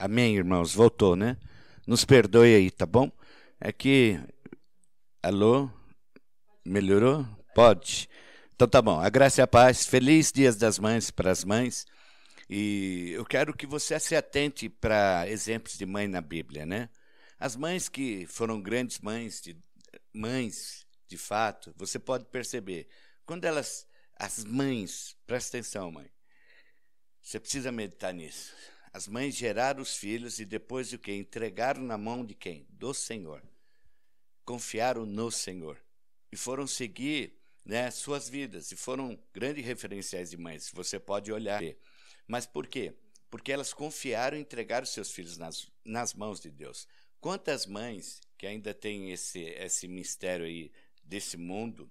Amém, irmãos? Voltou, né? Nos perdoe aí, tá bom? É que. Alô? Melhorou? Pode. Então tá bom. A graça e a paz. Feliz Dias das Mães para as mães. E eu quero que você se atente para exemplos de mãe na Bíblia, né? As mães que foram grandes mães, de, mães de fato, você pode perceber. Quando elas, as mães, presta atenção, mãe. Você precisa meditar nisso. As mães geraram os filhos e depois o que? Entregaram na mão de quem? Do Senhor. Confiaram no Senhor. E foram seguir né, suas vidas. E foram grandes referenciais de mães. Você pode olhar. Mas por quê? Porque elas confiaram e entregaram seus filhos nas, nas mãos de Deus. Quantas mães que ainda têm esse, esse mistério aí desse mundo,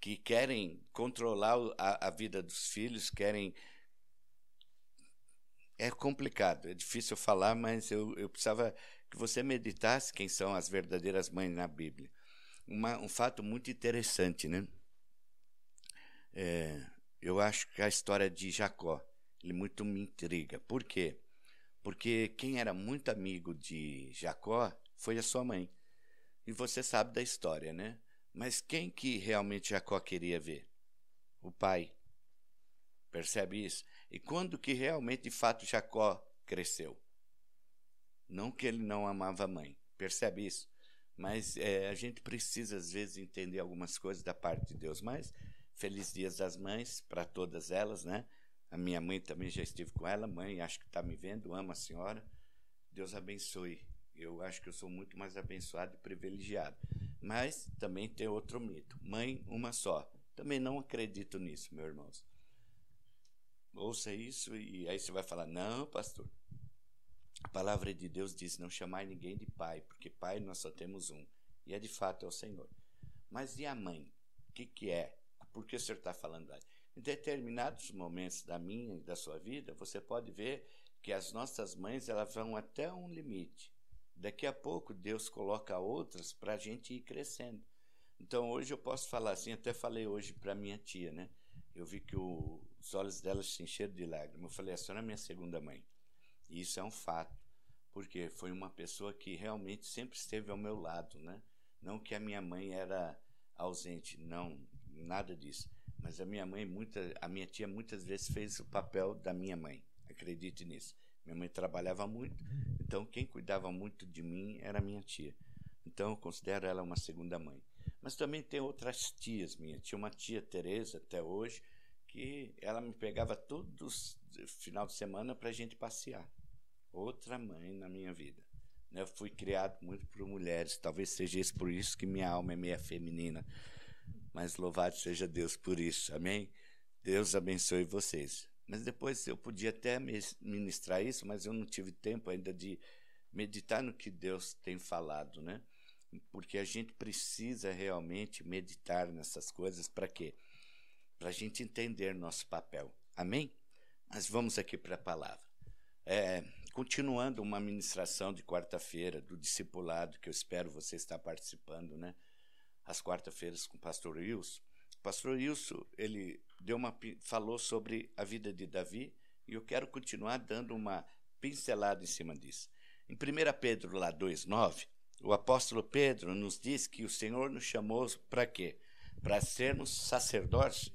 que querem controlar a, a vida dos filhos, querem é complicado, é difícil falar, mas eu, eu precisava que você meditasse quem são as verdadeiras mães na Bíblia. Uma, um fato muito interessante, né? É, eu acho que a história de Jacó, ele muito me intriga. Por quê? Porque quem era muito amigo de Jacó foi a sua mãe. E você sabe da história, né? Mas quem que realmente Jacó queria ver? O pai. Percebe isso? E quando que realmente, de fato, Jacó cresceu? Não que ele não amava a mãe, percebe isso? Mas é, a gente precisa, às vezes, entender algumas coisas da parte de Deus. Mas, feliz dias das mães para todas elas, né? A minha mãe também já estive com ela. Mãe, acho que está me vendo, amo a senhora. Deus abençoe. Eu acho que eu sou muito mais abençoado e privilegiado. Mas também tem outro mito. Mãe, uma só. Também não acredito nisso, meus irmãos. Ouça isso e aí você vai falar: não, pastor. A palavra de Deus diz: não chamai ninguém de pai, porque pai nós só temos um. E é de fato é o Senhor. Mas e a mãe? O que, que é? Por que o senhor está falando? Em determinados momentos da minha e da sua vida, você pode ver que as nossas mães elas vão até um limite. Daqui a pouco Deus coloca outras para a gente ir crescendo. Então hoje eu posso falar assim, até falei hoje para minha tia, né? Eu vi que o, os olhos dela se encheram de lágrimas. Eu falei, a senhora é minha segunda mãe. E isso é um fato, porque foi uma pessoa que realmente sempre esteve ao meu lado, né? Não que a minha mãe era ausente, não, nada disso. Mas a minha mãe, muita, a minha tia muitas vezes fez o papel da minha mãe. Acredite nisso. Minha mãe trabalhava muito, então quem cuidava muito de mim era minha tia. Então eu considero ela uma segunda mãe. Mas também tem outras tias minhas. Tinha uma tia Teresa até hoje, que ela me pegava todos final de semana para a gente passear. Outra mãe na minha vida. Né? Eu fui criado muito por mulheres, talvez seja isso por isso que minha alma é meia feminina. Mas louvado seja Deus por isso, amém? Deus abençoe vocês. Mas depois eu podia até ministrar isso, mas eu não tive tempo ainda de meditar no que Deus tem falado, né? Porque a gente precisa realmente meditar nessas coisas para quê? Para a gente entender nosso papel. Amém? Mas vamos aqui para a palavra. É, continuando uma ministração de quarta-feira do discipulado, que eu espero você estar participando, né? Às quarta-feiras com o pastor Wilson. O pastor Wilson, ele deu uma, falou sobre a vida de Davi e eu quero continuar dando uma pincelada em cima disso. Em 1 Pedro lá 2,9, o apóstolo Pedro nos diz que o Senhor nos chamou para quê? Para sermos sacerdotes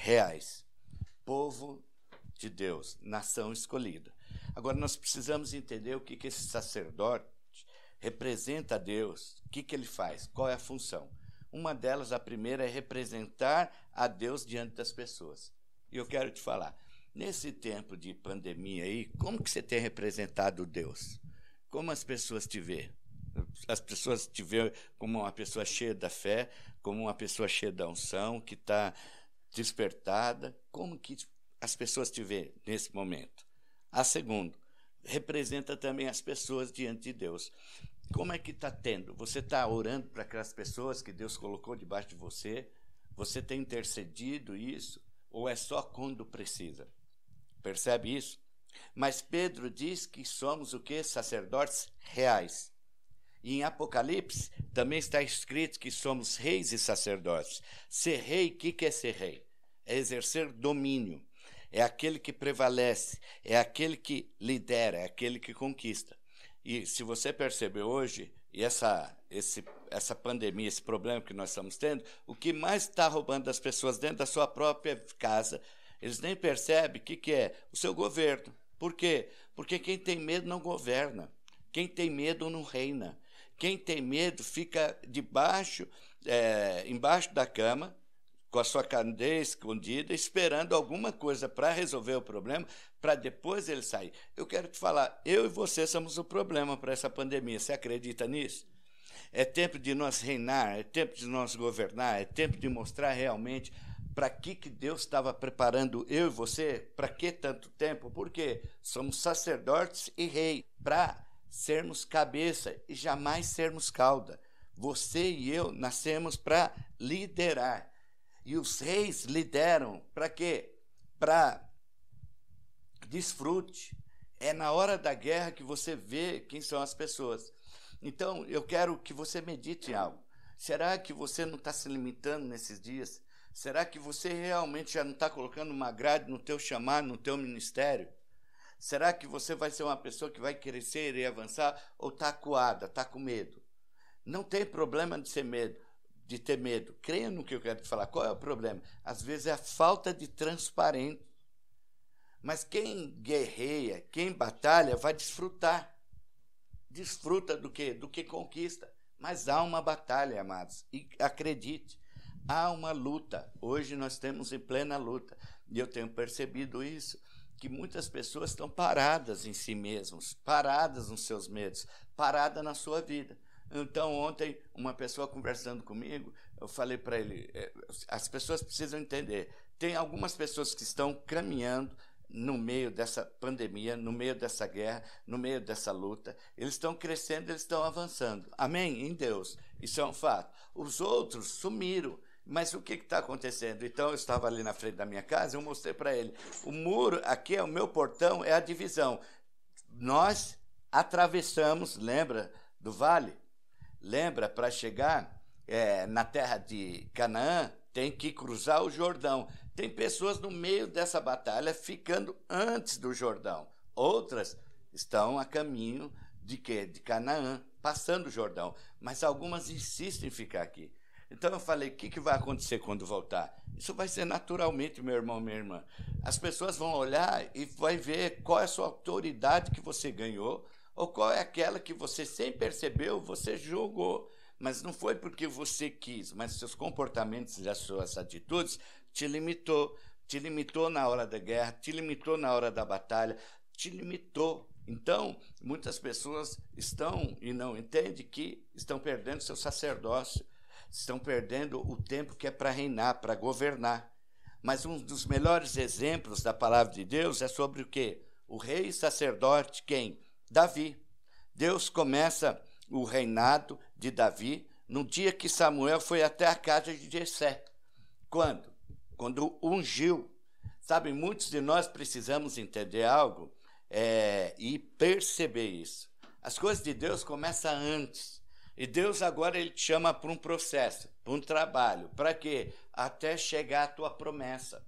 reais. Povo de Deus, nação escolhida. Agora nós precisamos entender o que, que esse sacerdote representa a Deus, o que, que ele faz, qual é a função. Uma delas, a primeira, é representar a Deus diante das pessoas. E eu quero te falar, nesse tempo de pandemia aí, como que você tem representado Deus? Como as pessoas te vê? As pessoas te veem como uma pessoa cheia da fé, como uma pessoa cheia da unção, que está despertada, como que as pessoas te veem nesse momento. A segunda, representa também as pessoas diante de Deus. Como é que está tendo? Você está orando para aquelas pessoas que Deus colocou debaixo de você? Você tem intercedido isso? Ou é só quando precisa? Percebe isso? Mas Pedro diz que somos o que? Sacerdotes reais. E em Apocalipse também está escrito que somos reis e sacerdotes. Ser rei, o que, que é ser rei? É exercer domínio. é aquele que prevalece, é aquele que lidera, é aquele que conquista. E se você perceber hoje, e essa, esse, essa pandemia, esse problema que nós estamos tendo, o que mais está roubando das pessoas dentro da sua própria casa, eles nem percebem o que, que é o seu governo. Por quê? Porque quem tem medo não governa. Quem tem medo não reina. Quem tem medo fica debaixo, é, embaixo da cama, com a sua candeia escondida, esperando alguma coisa para resolver o problema, para depois ele sair. Eu quero te falar, eu e você somos o problema para essa pandemia. Você acredita nisso? É tempo de nós reinar, é tempo de nós governar, é tempo de mostrar realmente para que, que Deus estava preparando eu e você, para que tanto tempo? Porque somos sacerdotes e rei, para sermos cabeça e jamais sermos cauda. Você e eu nascemos para liderar. E os reis lideram para quê? Para desfrute. É na hora da guerra que você vê quem são as pessoas. Então, eu quero que você medite em algo. Será que você não está se limitando nesses dias? Será que você realmente já não está colocando uma grade no teu chamado, no teu ministério? Será que você vai ser uma pessoa que vai crescer e avançar ou está acuada, está com medo? Não tem problema de ser medo de ter medo. Creia no que eu quero te falar. Qual é o problema? Às vezes é a falta de transparência. Mas quem guerreia, quem batalha, vai desfrutar. Desfruta do que? Do que conquista. Mas há uma batalha, amados. E acredite, há uma luta. Hoje nós temos em plena luta. E eu tenho percebido isso que muitas pessoas estão paradas em si mesmos, paradas nos seus medos, paradas na sua vida. Então, ontem, uma pessoa conversando comigo, eu falei para ele: é, as pessoas precisam entender. Tem algumas pessoas que estão caminhando no meio dessa pandemia, no meio dessa guerra, no meio dessa luta. Eles estão crescendo, eles estão avançando. Amém? Em Deus. Isso é um fato. Os outros sumiram. Mas o que está acontecendo? Então, eu estava ali na frente da minha casa, eu mostrei para ele. O muro, aqui é o meu portão, é a divisão. Nós atravessamos, lembra do vale? Lembra, para chegar é, na terra de Canaã, tem que cruzar o Jordão. Tem pessoas no meio dessa batalha ficando antes do Jordão. Outras estão a caminho de quê? De Canaã, passando o Jordão. Mas algumas insistem em ficar aqui. Então eu falei: o que, que vai acontecer quando voltar? Isso vai ser naturalmente, meu irmão, minha irmã. As pessoas vão olhar e vai ver qual é a sua autoridade que você ganhou, ou qual é aquela que você, sem perceber, você jogou. Mas não foi porque você quis, mas seus comportamentos e as suas atitudes te limitou. Te limitou na hora da guerra, te limitou na hora da batalha, te limitou. Então, muitas pessoas estão e não entendem que estão perdendo seu sacerdócio, estão perdendo o tempo que é para reinar, para governar. Mas um dos melhores exemplos da palavra de Deus é sobre o quê? O rei sacerdote, quem? Davi. Deus começa o reinado de Davi no dia que Samuel foi até a casa de Jessé. Quando? Quando ungiu. Sabe, muitos de nós precisamos entender algo é, e perceber isso. As coisas de Deus começam antes. E Deus agora ele te chama para um processo, para um trabalho. Para quê? Até chegar à tua promessa.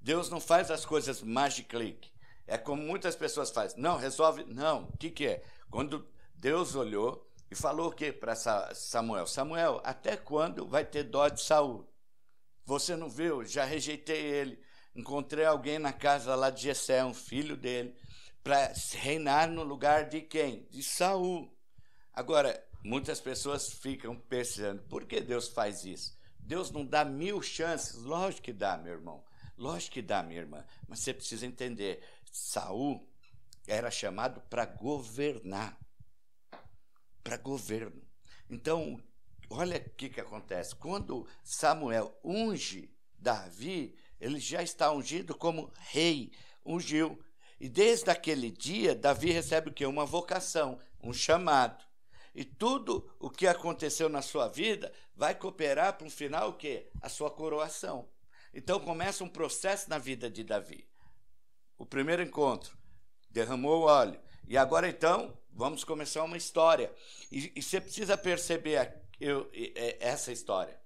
Deus não faz as coisas magic é como muitas pessoas fazem. Não, resolve. Não. O que, que é? Quando Deus olhou e falou o que para Samuel? Samuel, até quando vai ter dó de Saul? Você não viu? Já rejeitei ele. Encontrei alguém na casa lá de Jessé, um filho dele, para reinar no lugar de quem? De Saul. Agora, muitas pessoas ficam pensando, por que Deus faz isso? Deus não dá mil chances? Lógico que dá, meu irmão. Lógico que dá, minha irmã. Mas você precisa entender. Saul era chamado para governar. Para governo. Então, olha o que, que acontece. Quando Samuel unge Davi, ele já está ungido como rei, ungiu. E desde aquele dia, Davi recebe o quê? Uma vocação, um chamado. E tudo o que aconteceu na sua vida vai cooperar para um final o quê? A sua coroação. Então começa um processo na vida de Davi o primeiro encontro, derramou o óleo. E agora então, vamos começar uma história. E, e você precisa perceber eu, essa história.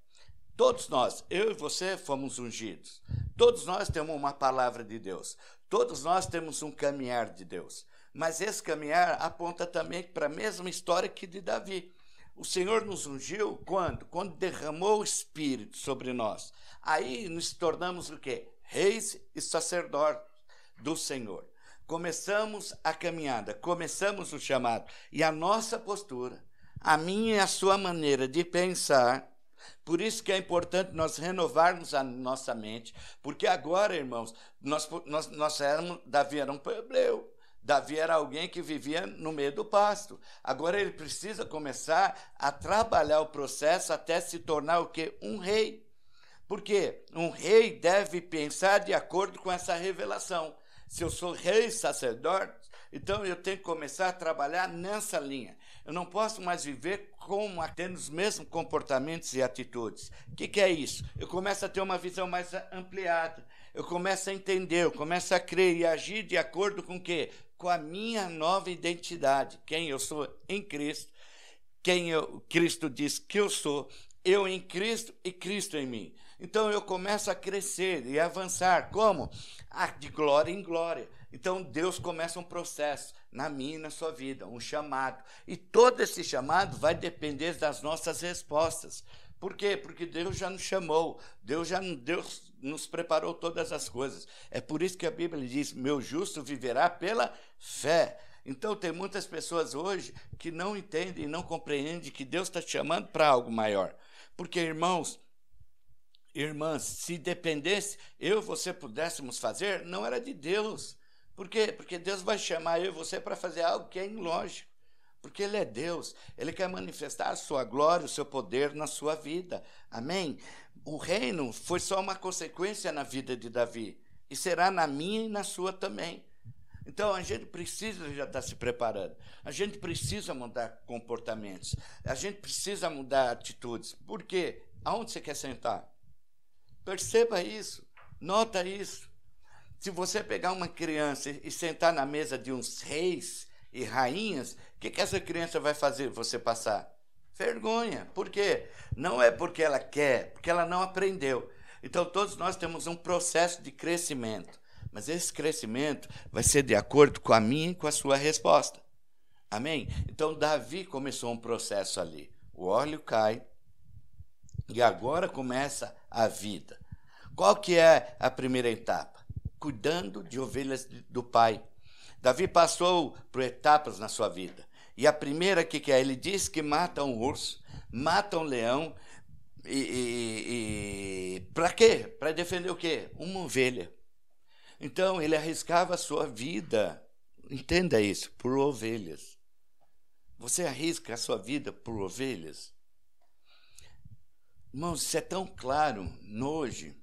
Todos nós, eu e você, fomos ungidos. Todos nós temos uma palavra de Deus. Todos nós temos um caminhar de Deus. Mas esse caminhar aponta também para a mesma história que de Davi. O Senhor nos ungiu quando? Quando derramou o Espírito sobre nós. Aí nos tornamos o quê? Reis e sacerdotes do Senhor. Começamos a caminhada, começamos o chamado. E a nossa postura, a minha e a sua maneira de pensar, por isso que é importante nós renovarmos a nossa mente, porque agora, irmãos, nós, nós, nós éramos, Davi era um plebeu, Davi era alguém que vivia no meio do pasto. Agora ele precisa começar a trabalhar o processo até se tornar o quê? Um rei. Porque um rei deve pensar de acordo com essa revelação. Se eu sou rei sacerdote, então eu tenho que começar a trabalhar nessa linha. Eu não posso mais viver como tendo os mesmos comportamentos e atitudes. O que, que é isso? Eu começo a ter uma visão mais ampliada. Eu começo a entender, eu começo a crer e agir de acordo com o quê? Com a minha nova identidade. Quem eu sou em Cristo. Quem eu, Cristo diz que eu sou. Eu em Cristo e Cristo em mim. Então eu começo a crescer e avançar. Como? Ah, de glória em glória. Então Deus começa um processo na minha e na sua vida, um chamado. E todo esse chamado vai depender das nossas respostas. Por quê? Porque Deus já nos chamou, Deus já Deus nos preparou todas as coisas. É por isso que a Bíblia diz: "Meu justo viverá pela fé". Então tem muitas pessoas hoje que não entendem e não compreendem que Deus está te chamando para algo maior. Porque, irmãos, irmãs, se dependesse, eu e você pudéssemos fazer, não era de Deus. Por quê? Porque Deus vai chamar eu e você para fazer algo que é ilógico. Porque Ele é Deus, Ele quer manifestar a sua glória, o seu poder na sua vida. Amém? O reino foi só uma consequência na vida de Davi, e será na minha e na sua também. Então a gente precisa já estar se preparando, a gente precisa mudar comportamentos, a gente precisa mudar atitudes. Por quê? Aonde você quer sentar? Perceba isso, nota isso. Se você pegar uma criança e sentar na mesa de uns reis e rainhas, o que, que essa criança vai fazer você passar? Vergonha. Por quê? Não é porque ela quer, porque ela não aprendeu. Então, todos nós temos um processo de crescimento. Mas esse crescimento vai ser de acordo com a minha e com a sua resposta. Amém? Então, Davi começou um processo ali. O óleo cai e agora começa a vida. Qual que é a primeira etapa? cuidando de ovelhas do pai. Davi passou por etapas na sua vida. E a primeira que, que é? Ele diz que mata um urso, mata um leão. E, e, e para quê? Para defender o quê? Uma ovelha. Então ele arriscava a sua vida, entenda isso, por ovelhas. Você arrisca a sua vida por ovelhas? Irmãos, isso é tão claro hoje.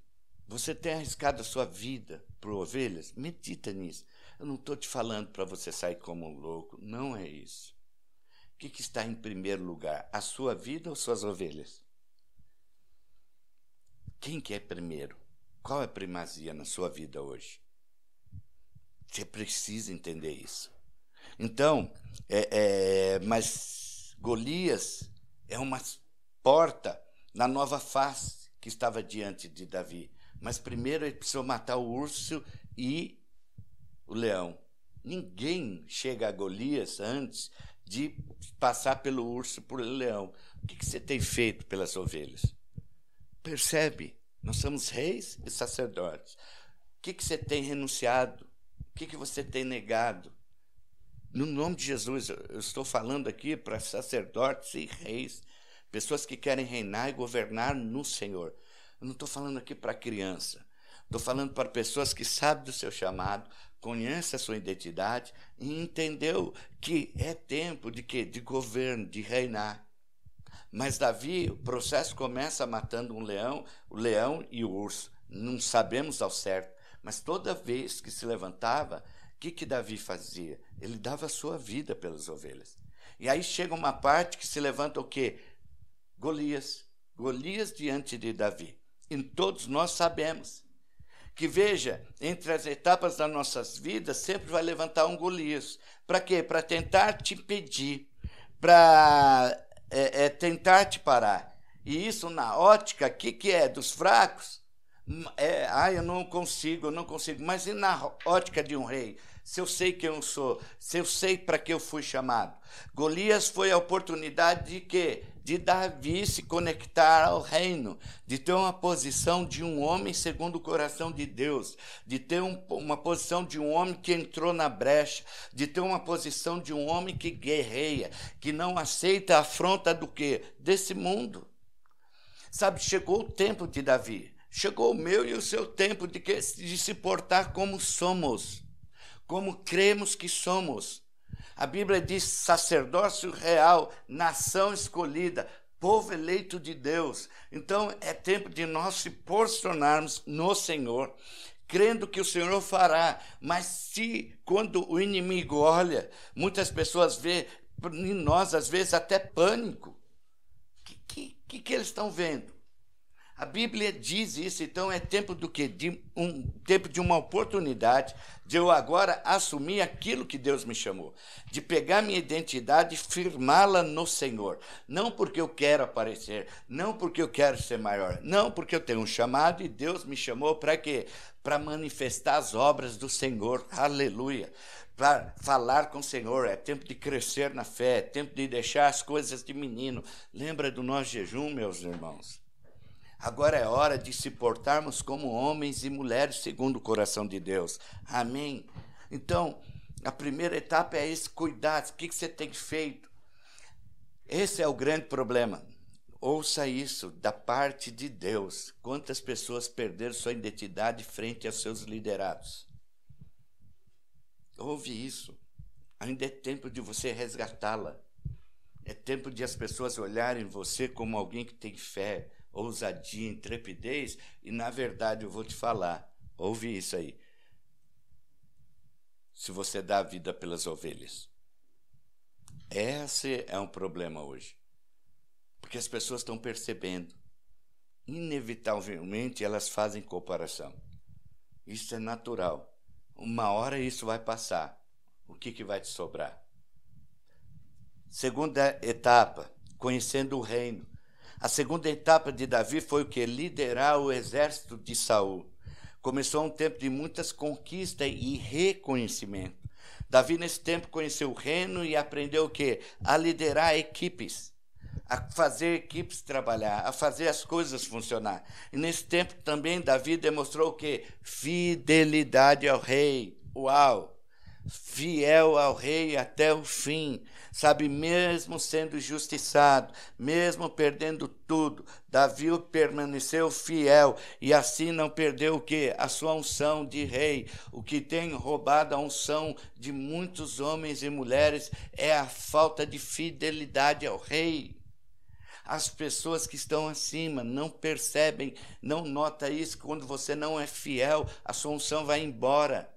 Você tem arriscado a sua vida por ovelhas? Medita nisso. Eu não estou te falando para você sair como um louco. Não é isso. O que, que está em primeiro lugar? A sua vida ou suas ovelhas? Quem que é primeiro? Qual é a primazia na sua vida hoje? Você precisa entender isso. Então, é, é, mas Golias é uma porta na nova face que estava diante de Davi. Mas primeiro ele precisou matar o urso e o leão. Ninguém chega a Golias antes de passar pelo urso pelo leão. O que, você tem feito pelas ovelhas? Percebe? Nós somos reis e sacerdotes. O que, que você tem renunciado? O que, que você tem negado? No nome de Jesus, eu estou falando aqui para sacerdotes e reis, pessoas que querem reinar e governar no Senhor. Eu não estou falando aqui para criança. Estou falando para pessoas que sabem do seu chamado, conhecem a sua identidade e entendeu que é tempo de quê? De governo, de reinar. Mas Davi, o processo começa matando um leão, o leão e o urso. Não sabemos ao certo, mas toda vez que se levantava, o que, que Davi fazia? Ele dava a sua vida pelas ovelhas. E aí chega uma parte que se levanta o quê? Golias. Golias diante de Davi. E todos nós sabemos que, veja, entre as etapas das nossas vidas, sempre vai levantar um Golias. Para quê? Para tentar te impedir, para é, é, tentar te parar. E isso, na ótica, que, que é? Dos fracos? É, ah, eu não consigo, eu não consigo. Mas e na ótica de um rei? Se eu sei quem eu sou, se eu sei para que eu fui chamado. Golias foi a oportunidade de quê? De Davi se conectar ao reino, de ter uma posição de um homem segundo o coração de Deus, de ter um, uma posição de um homem que entrou na brecha, de ter uma posição de um homem que guerreia, que não aceita a afronta do quê? Desse mundo. Sabe, chegou o tempo de Davi, chegou o meu e o seu tempo de, que, de se portar como somos, como cremos que somos. A Bíblia diz sacerdócio real, nação escolhida, povo eleito de Deus. Então é tempo de nós se posicionarmos no Senhor, crendo que o Senhor fará. Mas se quando o inimigo olha, muitas pessoas vê em nós às vezes até pânico. O que, que, que eles estão vendo? A Bíblia diz isso, então é tempo do que? De um tempo de uma oportunidade de eu agora assumir aquilo que Deus me chamou, de pegar minha identidade e firmá-la no Senhor. Não porque eu quero aparecer, não porque eu quero ser maior, não porque eu tenho um chamado e Deus me chamou para quê? Para manifestar as obras do Senhor. Aleluia para falar com o Senhor, é tempo de crescer na fé, é tempo de deixar as coisas de menino. Lembra do nosso jejum, meus irmãos? Agora é hora de se portarmos como homens e mulheres segundo o coração de Deus. Amém? Então, a primeira etapa é esse cuidado. O que você tem feito? Esse é o grande problema. Ouça isso da parte de Deus. Quantas pessoas perderam sua identidade frente aos seus liderados? Ouve isso. Ainda é tempo de você resgatá-la. É tempo de as pessoas olharem você como alguém que tem fé, ousadia, intrepidez, e na verdade eu vou te falar, ouve isso aí. Se você dá a vida pelas ovelhas. Esse é um problema hoje. Porque as pessoas estão percebendo. Inevitavelmente elas fazem comparação. Isso é natural. Uma hora isso vai passar. O que, que vai te sobrar? Segunda etapa, conhecendo o reino. A segunda etapa de Davi foi o que? Liderar o exército de Saul. Começou um tempo de muitas conquistas e reconhecimento. Davi, nesse tempo, conheceu o reino e aprendeu o quê? A liderar equipes, a fazer equipes trabalhar, a fazer as coisas funcionar. E nesse tempo também Davi demonstrou o quê? Fidelidade ao rei. Uau! Fiel ao rei até o fim sabe, mesmo sendo justiçado, mesmo perdendo tudo, Davi permaneceu fiel e assim não perdeu o que? A sua unção de rei. O que tem roubado a unção de muitos homens e mulheres é a falta de fidelidade ao rei. As pessoas que estão acima não percebem, não nota isso. Quando você não é fiel, a sua unção vai embora.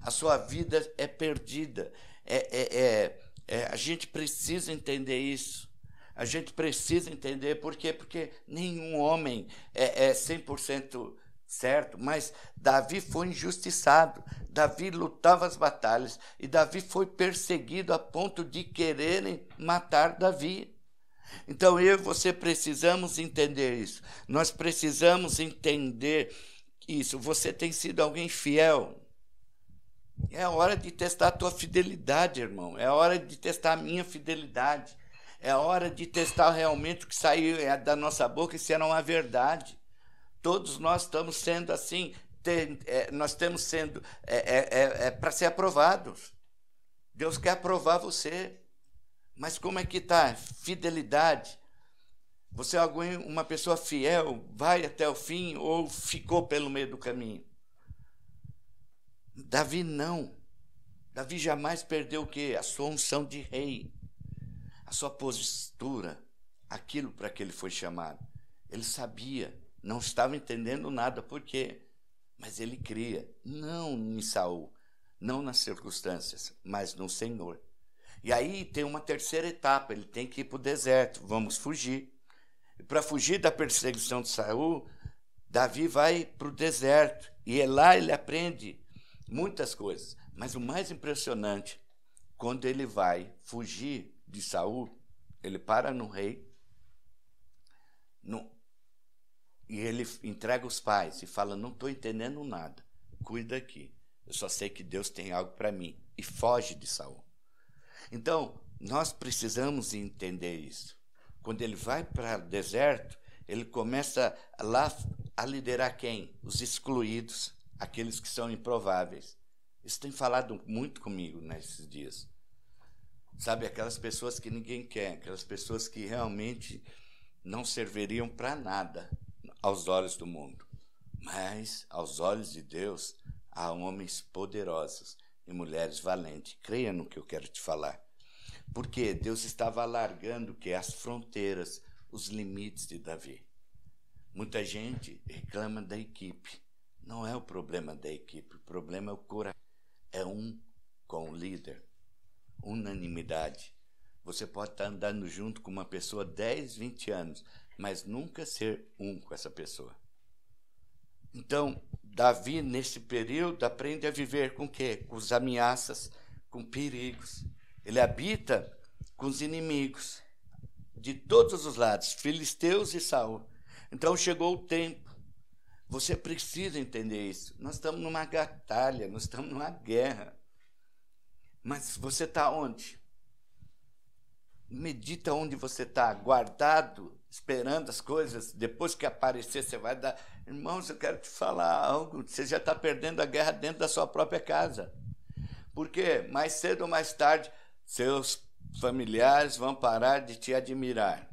A sua vida é perdida. É, é, é, é, a gente precisa entender isso. A gente precisa entender por quê? Porque nenhum homem é, é 100% certo, mas Davi foi injustiçado. Davi lutava as batalhas e Davi foi perseguido a ponto de quererem matar Davi. Então eu e você precisamos entender isso. Nós precisamos entender isso. Você tem sido alguém fiel é hora de testar a tua fidelidade, irmão. É hora de testar a minha fidelidade. É hora de testar realmente o que saiu é, da nossa boca se era uma verdade. Todos nós estamos sendo assim, tem, é, nós estamos sendo é, é, é, é para ser aprovados. Deus quer aprovar você. Mas como é que está? Fidelidade. Você é uma pessoa fiel, vai até o fim ou ficou pelo meio do caminho? Davi não. Davi jamais perdeu o quê? A sua unção de rei, a sua postura, aquilo para que ele foi chamado. Ele sabia, não estava entendendo nada, por quê? Mas ele cria, não em Saul, não nas circunstâncias, mas no Senhor. E aí tem uma terceira etapa, ele tem que ir para o deserto, vamos fugir. Para fugir da perseguição de Saul, Davi vai para o deserto, e é lá ele aprende muitas coisas. Mas o mais impressionante, quando ele vai fugir de Saul, ele para no rei no, e ele entrega os pais e fala: Não estou entendendo nada, cuida aqui. Eu só sei que Deus tem algo para mim. E foge de Saul. Então, nós precisamos entender isso. Quando ele vai para o deserto, ele começa lá a liderar quem? Os excluídos, aqueles que são improváveis. Isso tem falado muito comigo nesses dias. Sabe, aquelas pessoas que ninguém quer, aquelas pessoas que realmente não serviriam para nada aos olhos do mundo. Mas, aos olhos de Deus, há homens poderosos e mulheres valentes. Creia no que eu quero te falar. Porque Deus estava alargando que as fronteiras, os limites de Davi. Muita gente reclama da equipe. Não é o problema da equipe, o problema é o coração. É um com o líder. Unanimidade. Você pode estar andando junto com uma pessoa 10, 20 anos, mas nunca ser um com essa pessoa. Então, Davi, nesse período, aprende a viver com o quê? Com as ameaças, com perigos. Ele habita com os inimigos de todos os lados, filisteus e Saul. Então chegou o tempo. Você precisa entender isso. Nós estamos numa batalha, nós estamos numa guerra. Mas você está onde? Medita onde você está, guardado, esperando as coisas. Depois que aparecer, você vai dar. Irmãos, eu quero te falar algo. Você já está perdendo a guerra dentro da sua própria casa. Porque mais cedo ou mais tarde, seus familiares vão parar de te admirar.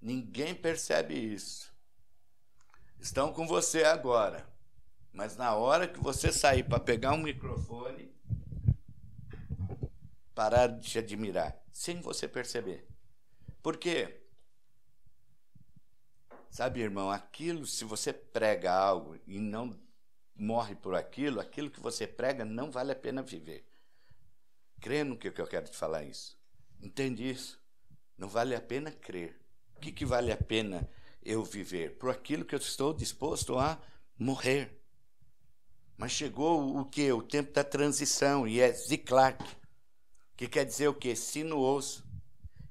Ninguém percebe isso. Estão com você agora. Mas na hora que você sair para pegar um microfone, parar de te admirar, sem você perceber. Por quê? Sabe, irmão, aquilo, se você prega algo e não morre por aquilo, aquilo que você prega não vale a pena viver. Crê no que eu quero te falar isso. Entende isso? Não vale a pena crer. O que, que vale a pena eu viver? Por aquilo que eu estou disposto a morrer. Mas chegou o que? O tempo da transição, e é Ziclac, que quer dizer o quê? Sinuoso.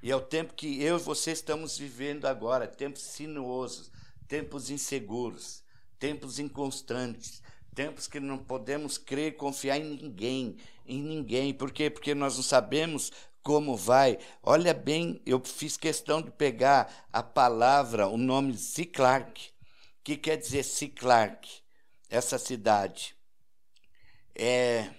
E é o tempo que eu e você estamos vivendo agora, tempos sinuosos, tempos inseguros, tempos inconstantes, tempos que não podemos crer confiar em ninguém, em ninguém. Por quê? Porque nós não sabemos como vai. Olha bem, eu fiz questão de pegar a palavra, o nome. O que quer dizer Ziclark? Essa cidade. É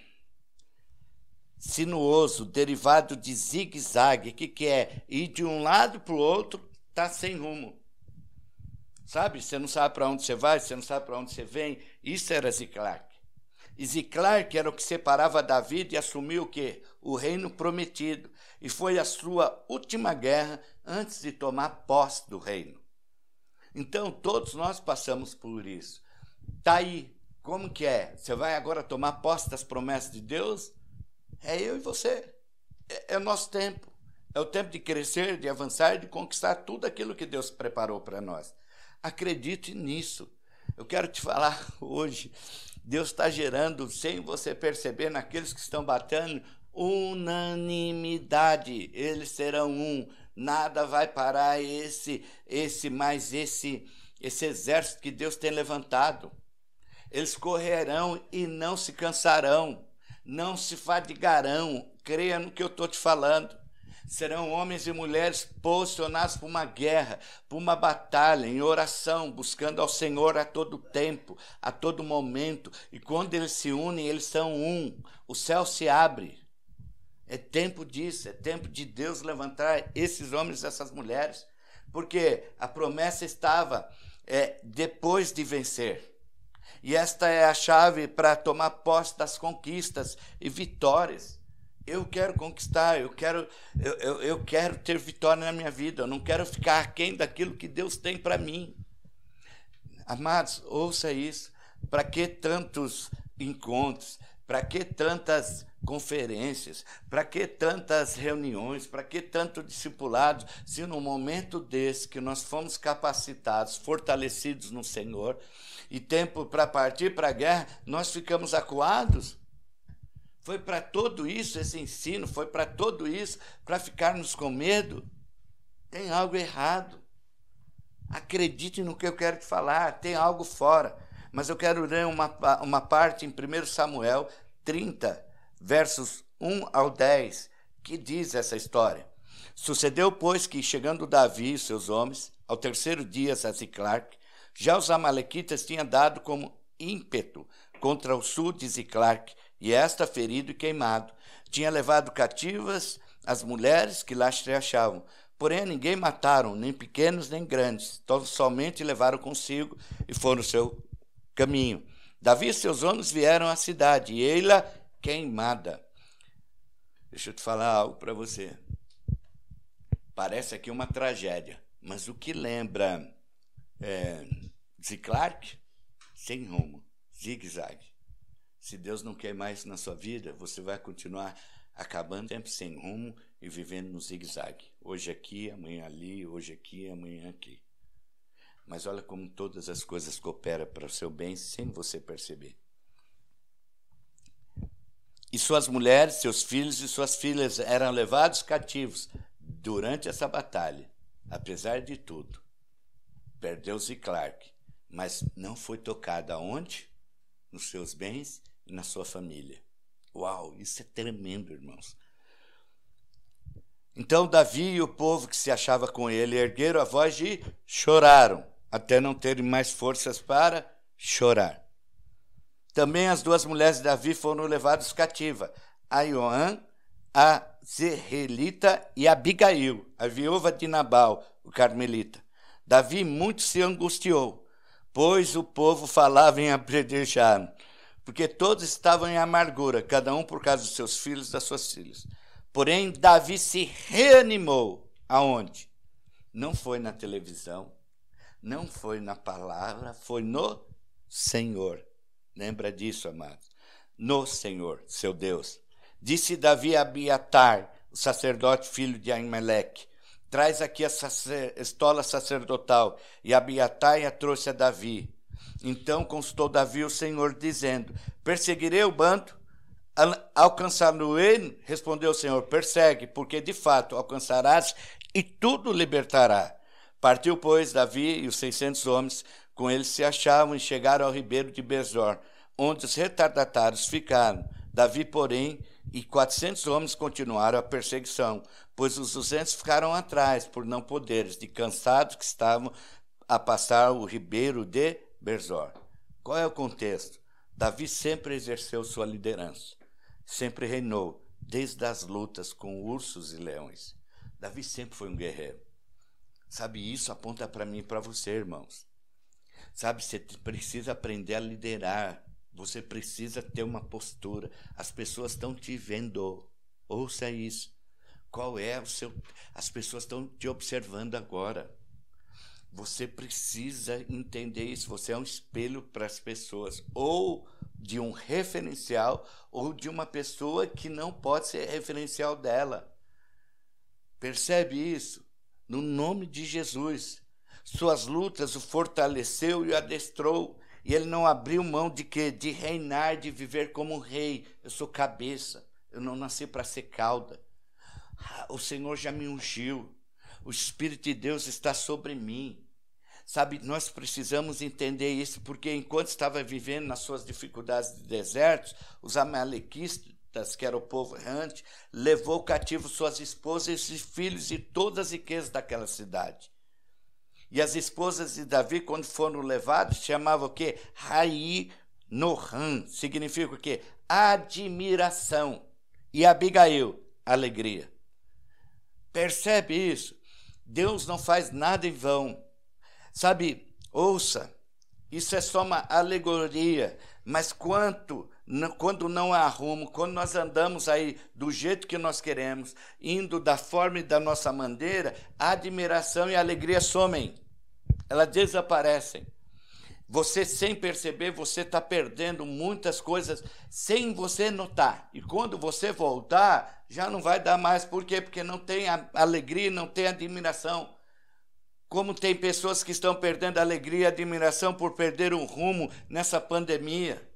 sinuoso, derivado de zigue-zague. Que, que é? Ir de um lado para o outro, tá sem rumo. Sabe? Você não sabe para onde você vai, você não sabe para onde você vem. Isso era Ziclark. E era o que separava Davi e assumiu o quê? O reino prometido. E foi a sua última guerra antes de tomar posse do reino. Então, todos nós passamos por isso. Tá aí. Como que é? Você vai agora tomar posse das promessas de Deus? É eu e você. É, é o nosso tempo. É o tempo de crescer, de avançar, de conquistar tudo aquilo que Deus preparou para nós. Acredite nisso. Eu quero te falar hoje. Deus está gerando, sem você perceber, naqueles que estão batendo, unanimidade. Eles serão um. Nada vai parar esse, esse, mais esse, esse exército que Deus tem levantado. Eles correrão e não se cansarão, não se fadigarão. Creia no que eu estou te falando serão homens e mulheres posicionados para uma guerra, para uma batalha, em oração, buscando ao Senhor a todo tempo, a todo momento. E quando eles se unem, eles são um. O céu se abre. É tempo disso, é tempo de Deus levantar esses homens essas mulheres, porque a promessa estava é, depois de vencer. E esta é a chave para tomar posse das conquistas e vitórias. Eu quero conquistar, eu quero, eu, eu, eu quero ter vitória na minha vida, eu não quero ficar aquém daquilo que Deus tem para mim. Amados, ouça isso. Para que tantos encontros? Para que tantas conferências? Para que tantas reuniões? Para que tanto discipulado? Se no momento desse que nós fomos capacitados, fortalecidos no Senhor, e tempo para partir para a guerra, nós ficamos acuados? Foi para todo isso esse ensino, foi para todo isso para ficarmos com medo. Tem algo errado. Acredite no que eu quero te falar, tem algo fora. Mas eu quero ler uma, uma parte em 1 Samuel 30, versos 1 ao 10, que diz essa história. Sucedeu, pois, que chegando Davi e seus homens, ao terceiro dia a Ziclac, já os amalequitas tinham dado como ímpeto contra o sul de Ziclac, e esta ferido e queimado. Tinha levado cativas as mulheres que lá se achavam. Porém, ninguém mataram, nem pequenos nem grandes, então somente levaram consigo e foram seu caminho. Davi e seus homens vieram à cidade, e ela queimada. Deixa eu te falar algo para você. Parece aqui uma tragédia, mas o que lembra é, Ziclark? Sem rumo, zigue-zague. Se Deus não quer mais na sua vida, você vai continuar acabando sempre sem rumo e vivendo no zigue-zague. Hoje aqui, amanhã ali, hoje aqui, amanhã aqui. Mas olha como todas as coisas cooperam para o seu bem sem você perceber. E suas mulheres, seus filhos e suas filhas eram levados cativos durante essa batalha. Apesar de tudo, perdeu Ziclark, mas não foi tocado aonde? Nos seus bens e na sua família. Uau, isso é tremendo, irmãos. Então Davi e o povo que se achava com ele ergueram a voz e choraram, até não terem mais forças para chorar. Também as duas mulheres de Davi foram levadas cativa, a Ioã, a Zerrelita e a Abigail, a viúva de Nabal, o carmelita. Davi muito se angustiou, pois o povo falava em apedrejar porque todos estavam em amargura, cada um por causa dos seus filhos e das suas filhas. Porém, Davi se reanimou. Aonde? Não foi na televisão, não foi na palavra, foi no Senhor. Lembra disso, amados? No Senhor, seu Deus. Disse Davi a Abiatar, o sacerdote filho de Aimeleque, traz aqui a sacer, estola sacerdotal. E Abiatar a trouxe a Davi. Então consultou Davi o Senhor, dizendo: Perseguirei o bando, alcançá-lo ele? Respondeu o Senhor: Persegue, porque de fato alcançarás e tudo libertará. Partiu, pois, Davi e os seiscentos homens com ele se achavam e chegaram ao ribeiro de Bezor, onde os retardatários ficaram. Davi, porém, e quatrocentos homens continuaram a perseguição, pois os duzentos ficaram atrás, por não poderes, de cansados que estavam a passar o ribeiro de Berzor. Qual é o contexto? Davi sempre exerceu sua liderança, sempre reinou, desde as lutas com ursos e leões. Davi sempre foi um guerreiro. Sabe, isso aponta para mim e para você, irmãos. Sabe, você precisa aprender a liderar. Você precisa ter uma postura. As pessoas estão te vendo. Ouça isso. Qual é o seu. As pessoas estão te observando agora. Você precisa entender isso. Você é um espelho para as pessoas, ou de um referencial, ou de uma pessoa que não pode ser referencial dela. Percebe isso? No nome de Jesus. Suas lutas o fortaleceu e o adestrou. E ele não abriu mão de quê? De reinar, de viver como um rei. Eu sou cabeça. Eu não nasci para ser cauda. O Senhor já me ungiu. O Espírito de Deus está sobre mim. Sabe, nós precisamos entender isso, porque enquanto estava vivendo nas suas dificuldades de desertos, os amalequistas, que era o povo errante, levou cativo suas esposas e filhos e todas as riquezas daquela cidade. E as esposas de Davi, quando foram levados, chamavam o quê? Raí Nohan, significa o quê? Admiração. E Abigail, alegria. Percebe isso? Deus não faz nada em vão. Sabe, ouça, isso é só uma alegoria, mas quanto quando não há rumo, quando nós andamos aí do jeito que nós queremos, indo da forma e da nossa maneira, a admiração e a alegria somem, elas desaparecem. Você, sem perceber, você está perdendo muitas coisas sem você notar. E quando você voltar, já não vai dar mais. Por quê? Porque não tem alegria, não tem admiração. Como tem pessoas que estão perdendo alegria e admiração por perder um rumo nessa pandemia.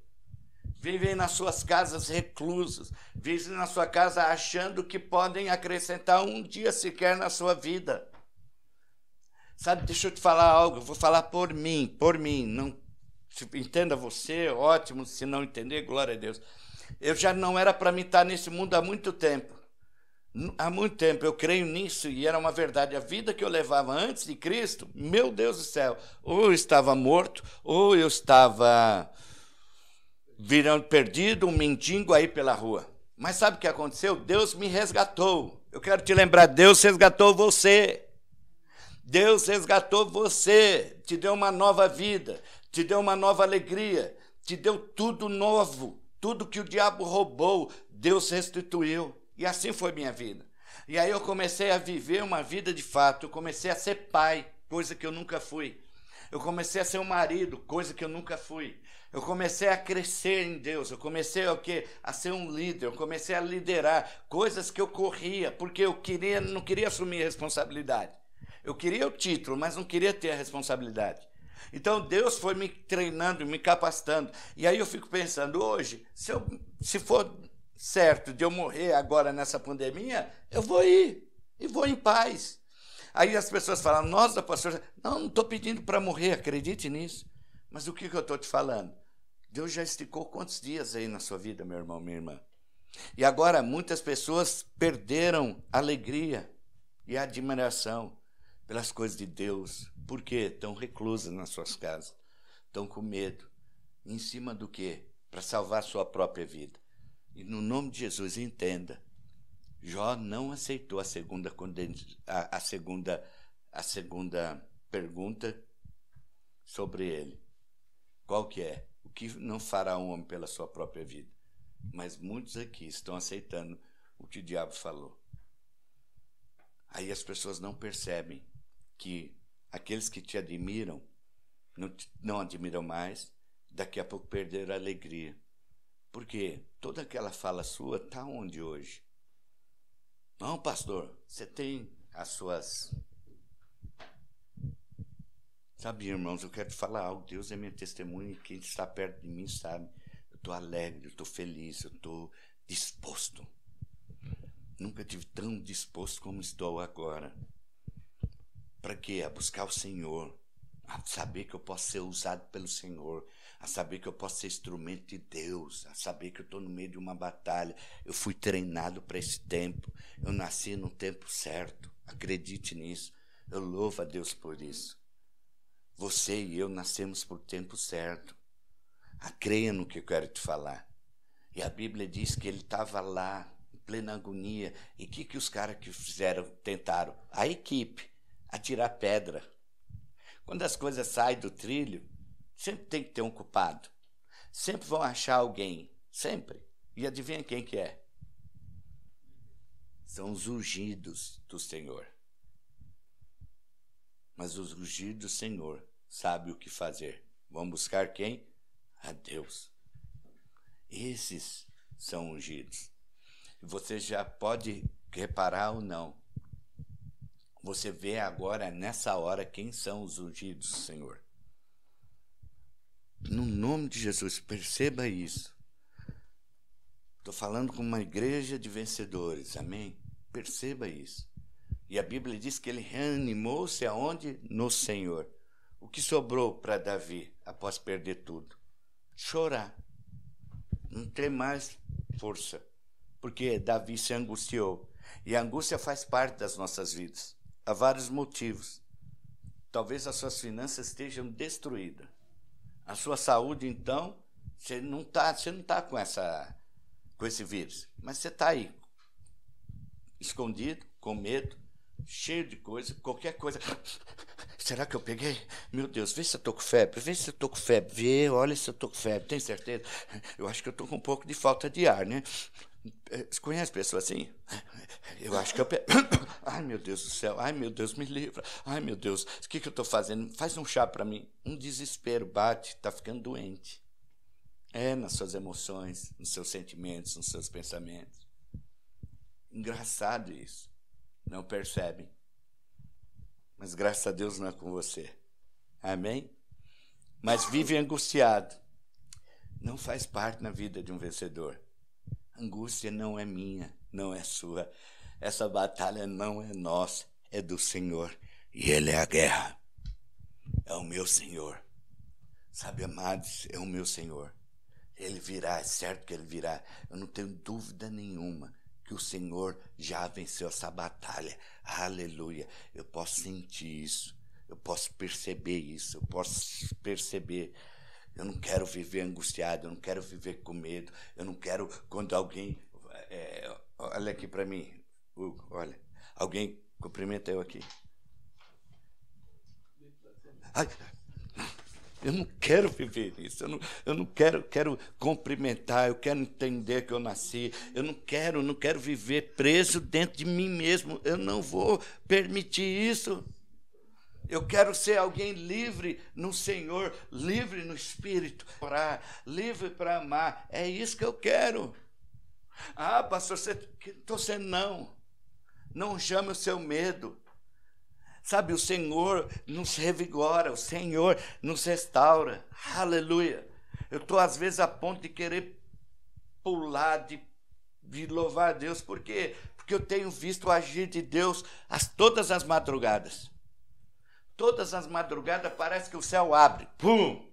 Vivem nas suas casas reclusos, vivem na sua casa achando que podem acrescentar um dia sequer na sua vida. Sabe, deixa eu te falar algo, vou falar por mim, por mim. Não entenda você, ótimo, se não entender, glória a Deus. Eu já não era para mim estar nesse mundo há muito tempo. Há muito tempo eu creio nisso e era uma verdade. A vida que eu levava antes de Cristo, meu Deus do céu, ou eu estava morto, ou eu estava virando perdido, um mendigo aí pela rua. Mas sabe o que aconteceu? Deus me resgatou. Eu quero te lembrar: Deus resgatou você. Deus resgatou você, te deu uma nova vida, te deu uma nova alegria, te deu tudo novo. Tudo que o diabo roubou, Deus restituiu. E assim foi minha vida. E aí eu comecei a viver uma vida de fato. Eu comecei a ser pai, coisa que eu nunca fui. Eu comecei a ser um marido, coisa que eu nunca fui. Eu comecei a crescer em Deus. Eu comecei a, quê? a ser um líder. Eu comecei a liderar coisas que eu corria, porque eu queria, não queria assumir responsabilidade. Eu queria o título, mas não queria ter a responsabilidade. Então Deus foi me treinando, me capacitando. E aí eu fico pensando, hoje, se, eu, se for certo de eu morrer agora nessa pandemia, eu vou ir e vou em paz. Aí as pessoas falam, nossa, pastor, não, não estou pedindo para morrer, acredite nisso. Mas o que, que eu estou te falando? Deus já esticou quantos dias aí na sua vida, meu irmão, minha irmã? E agora muitas pessoas perderam alegria e admiração pelas coisas de Deus. Por quê? Estão reclusas nas suas casas, estão com medo. Em cima do quê? Para salvar sua própria vida. E no nome de Jesus, entenda. Jó não aceitou a segunda, a, a segunda, a segunda pergunta sobre ele. Qual que é? O que não fará um homem pela sua própria vida? Mas muitos aqui estão aceitando o que o diabo falou. Aí as pessoas não percebem que aqueles que te admiram não, não admiram mais, daqui a pouco perderam a alegria. Porque toda aquela fala sua está onde hoje? Não, pastor, você tem as suas. Sabe, irmãos, eu quero te falar algo. Deus é minha testemunha e quem está perto de mim sabe. Eu estou alegre, eu estou feliz, eu estou disposto. Nunca tive tão disposto como estou agora. Para quê? A buscar o Senhor, a saber que eu posso ser usado pelo Senhor, a saber que eu posso ser instrumento de Deus, a saber que eu estou no meio de uma batalha. Eu fui treinado para esse tempo. Eu nasci no tempo certo. Acredite nisso. Eu louvo a Deus por isso. Você e eu nascemos por tempo certo. A creia no que eu quero te falar. E a Bíblia diz que ele estava lá, em plena agonia. E o que, que os caras que fizeram, tentaram? A equipe, atirar pedra. Quando as coisas saem do trilho, Sempre tem que ter um culpado. Sempre vão achar alguém. Sempre. E adivinha quem que é? São os ungidos do Senhor. Mas os ungidos do Senhor sabem o que fazer. Vão buscar quem? A Deus. Esses são ungidos. Você já pode reparar ou não. Você vê agora, nessa hora, quem são os ungidos do Senhor. No nome de Jesus, perceba isso. Estou falando com uma igreja de vencedores, amém? Perceba isso. E a Bíblia diz que ele reanimou-se aonde? No Senhor. O que sobrou para Davi após perder tudo? Chorar. Não ter mais força. Porque Davi se angustiou. E a angústia faz parte das nossas vidas. Há vários motivos. Talvez as suas finanças estejam destruídas. A sua saúde, então, você não está tá com, com esse vírus, mas você está aí, escondido, com medo, cheio de coisa, qualquer coisa. Será que eu peguei? Meu Deus, vê se eu estou com febre, vê se eu estou com febre, vê, olha se eu estou com febre, tem certeza? Eu acho que eu estou com um pouco de falta de ar, né? Você conhece pessoas assim? Eu acho que eu. Pe... Ai, meu Deus do céu. Ai, meu Deus, me livra. Ai, meu Deus, o que, que eu estou fazendo? Faz um chá para mim. Um desespero bate, está ficando doente. É nas suas emoções, nos seus sentimentos, nos seus pensamentos. Engraçado isso. Não percebem. Mas graças a Deus não é com você. Amém? Mas vive angustiado. Não faz parte na vida de um vencedor. Angústia não é minha, não é sua. Essa batalha não é nossa, é do Senhor. E Ele é a guerra. é o meu Senhor. Sabe, amados, é o meu Senhor. Ele virá, é certo que ele virá. Eu não tenho dúvida nenhuma que o Senhor já venceu essa batalha. Aleluia. Eu posso sentir isso. Eu posso perceber isso. Eu posso perceber. Eu não quero viver angustiado. Eu não quero viver com medo. Eu não quero quando alguém. É, olha aqui para mim, Hugo. Olha. Alguém cumprimenta eu aqui. Ai, eu não quero viver isso, eu não, eu não quero, quero cumprimentar, eu quero entender que eu nasci, eu não quero, não quero viver preso dentro de mim mesmo, eu não vou permitir isso. Eu quero ser alguém livre no Senhor, livre no Espírito, orar, livre para amar. É isso que eu quero. Ah, pastor, você estou não. Não chame o seu medo. Sabe, o Senhor nos revigora, o Senhor nos restaura. Aleluia. Eu estou, às vezes, a ponto de querer pular, de, de louvar a Deus. Por quê? Porque eu tenho visto o agir de Deus as, todas as madrugadas. Todas as madrugadas parece que o céu abre. Pum!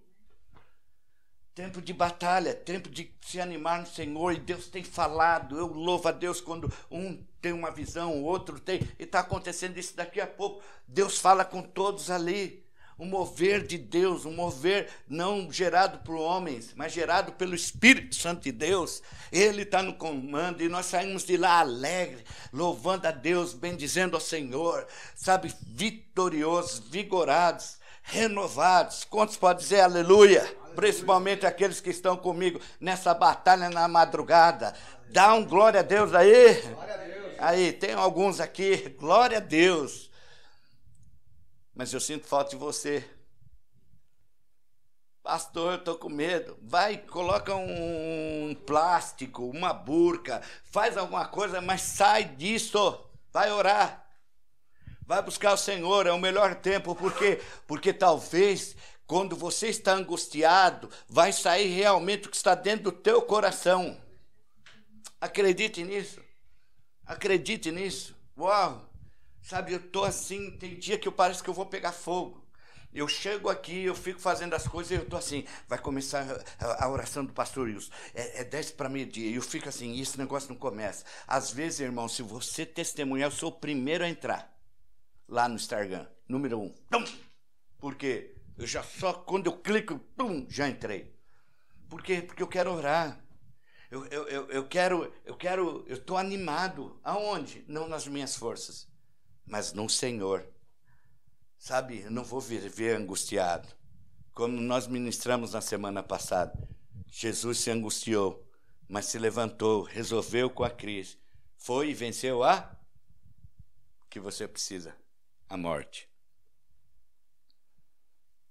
Tempo de batalha, tempo de se animar no Senhor, e Deus tem falado. Eu louvo a Deus quando um tem uma visão, o outro tem, e está acontecendo isso daqui a pouco. Deus fala com todos ali. Um mover de Deus, um mover não gerado por homens, mas gerado pelo Espírito Santo de Deus. Ele está no comando e nós saímos de lá alegre, louvando a Deus, bendizendo ao Senhor, sabe, vitoriosos, vigorados, renovados. Quantos podem dizer aleluia? principalmente aqueles que estão comigo nessa batalha na madrugada. Dá um glória a Deus aí. Glória a Deus. Aí, tem alguns aqui, glória a Deus. Mas eu sinto falta de você. Pastor, eu estou com medo. Vai, coloca um plástico, uma burca, faz alguma coisa, mas sai disso. Vai orar. Vai buscar o Senhor, é o melhor tempo, porque porque talvez quando você está angustiado, vai sair realmente o que está dentro do teu coração. Acredite nisso. Acredite nisso. Uau! Sabe, eu tô assim, tem dia que eu parece que eu vou pegar fogo. Eu chego aqui, eu fico fazendo as coisas e eu tô assim, vai começar a, oração do pastor Wilson. É, é 10 para meio-dia. E eu fico assim, e esse negócio não começa. Às vezes, irmão, se você testemunhar, eu sou o primeiro a entrar lá no Stargan, número um. Por quê? Eu já só, quando eu clico, já entrei. Por quê? Porque eu quero orar. Eu, eu, eu, eu quero, eu quero, eu estou animado. Aonde? Não nas minhas forças, mas no Senhor. Sabe, eu não vou viver angustiado. Como nós ministramos na semana passada, Jesus se angustiou, mas se levantou, resolveu com a crise, foi e venceu a que você precisa, a morte.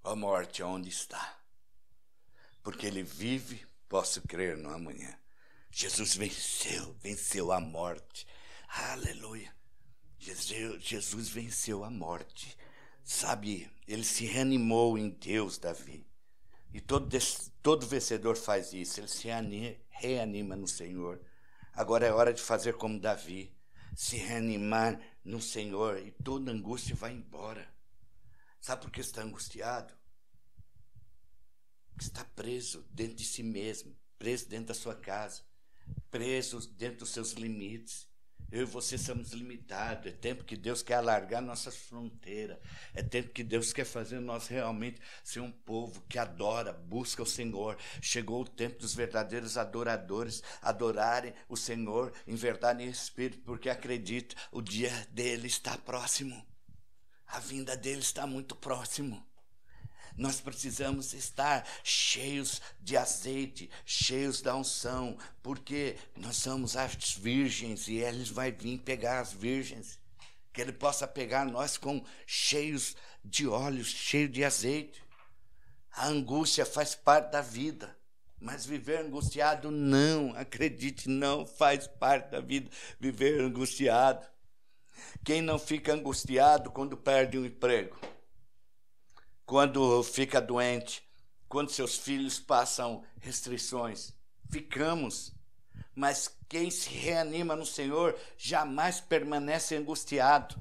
Ó morte, onde está? Porque ele vive, posso crer no amanhã. Jesus venceu, venceu a morte. Aleluia. Jesus, venceu a morte. Sabe, ele se reanimou em Deus, Davi. E todo, todo vencedor faz isso, ele se reanima no Senhor. Agora é hora de fazer como Davi, se reanimar no Senhor e toda angústia vai embora. Sabe por que está angustiado? Está preso dentro de si mesmo, preso dentro da sua casa, preso dentro dos seus limites. Eu e você somos limitados. É tempo que Deus quer alargar nossas fronteiras. É tempo que Deus quer fazer nós realmente ser um povo que adora, busca o Senhor. Chegou o tempo dos verdadeiros adoradores adorarem o Senhor em verdade e em espírito, porque acredita, o dia dele está próximo. A vinda dele está muito próximo. Nós precisamos estar cheios de azeite, cheios da unção, porque nós somos as virgens e ele vai vir pegar as virgens. Que ele possa pegar nós com cheios de óleos, cheios de azeite. A angústia faz parte da vida. Mas viver angustiado, não, acredite, não faz parte da vida viver angustiado. Quem não fica angustiado quando perde um emprego? Quando fica doente? Quando seus filhos passam restrições? Ficamos. Mas Quem se reanima no Senhor jamais permanece angustiado.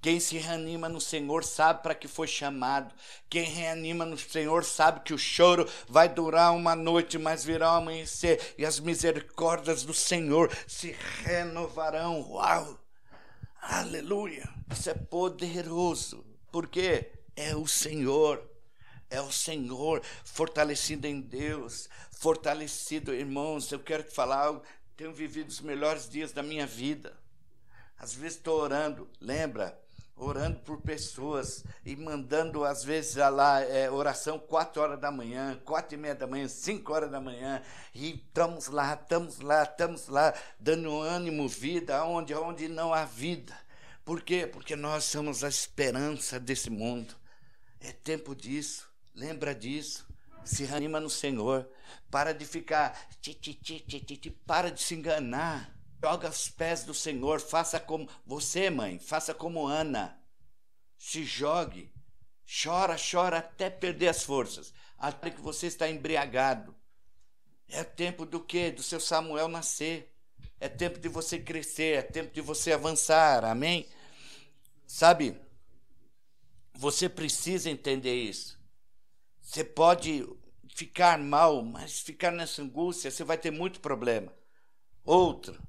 Quem se reanima no Senhor sabe para que foi chamado. Quem reanima no Senhor sabe que o choro vai durar uma noite, mas virá o amanhecer e as misericórdias do Senhor se renovarão. Uau! Aleluia! Isso é poderoso. Porque é o Senhor. É o Senhor fortalecido em Deus, fortalecido, irmãos. Eu quero te falar tenho vivido os melhores dias da minha vida. Às vezes estou orando, lembra? Orando por pessoas e mandando, às vezes, lá, é, oração quatro horas da manhã, quatro e meia da manhã, cinco horas da manhã, e estamos lá, estamos lá, estamos lá, dando ânimo, vida, onde, onde não há vida. Por quê? Porque nós somos a esperança desse mundo. É tempo disso, lembra disso se reanima no Senhor. Para de ficar, ti, ti, ti, ti, ti, ti, para de se enganar. Joga aos pés do Senhor, faça como você, mãe, faça como Ana. Se jogue, chora, chora até perder as forças, até que você está embriagado. É tempo do quê? Do seu Samuel nascer. É tempo de você crescer, é tempo de você avançar. Amém? Sabe? Você precisa entender isso. Você pode ficar mal, mas ficar nessa angústia, você vai ter muito problema. Outro,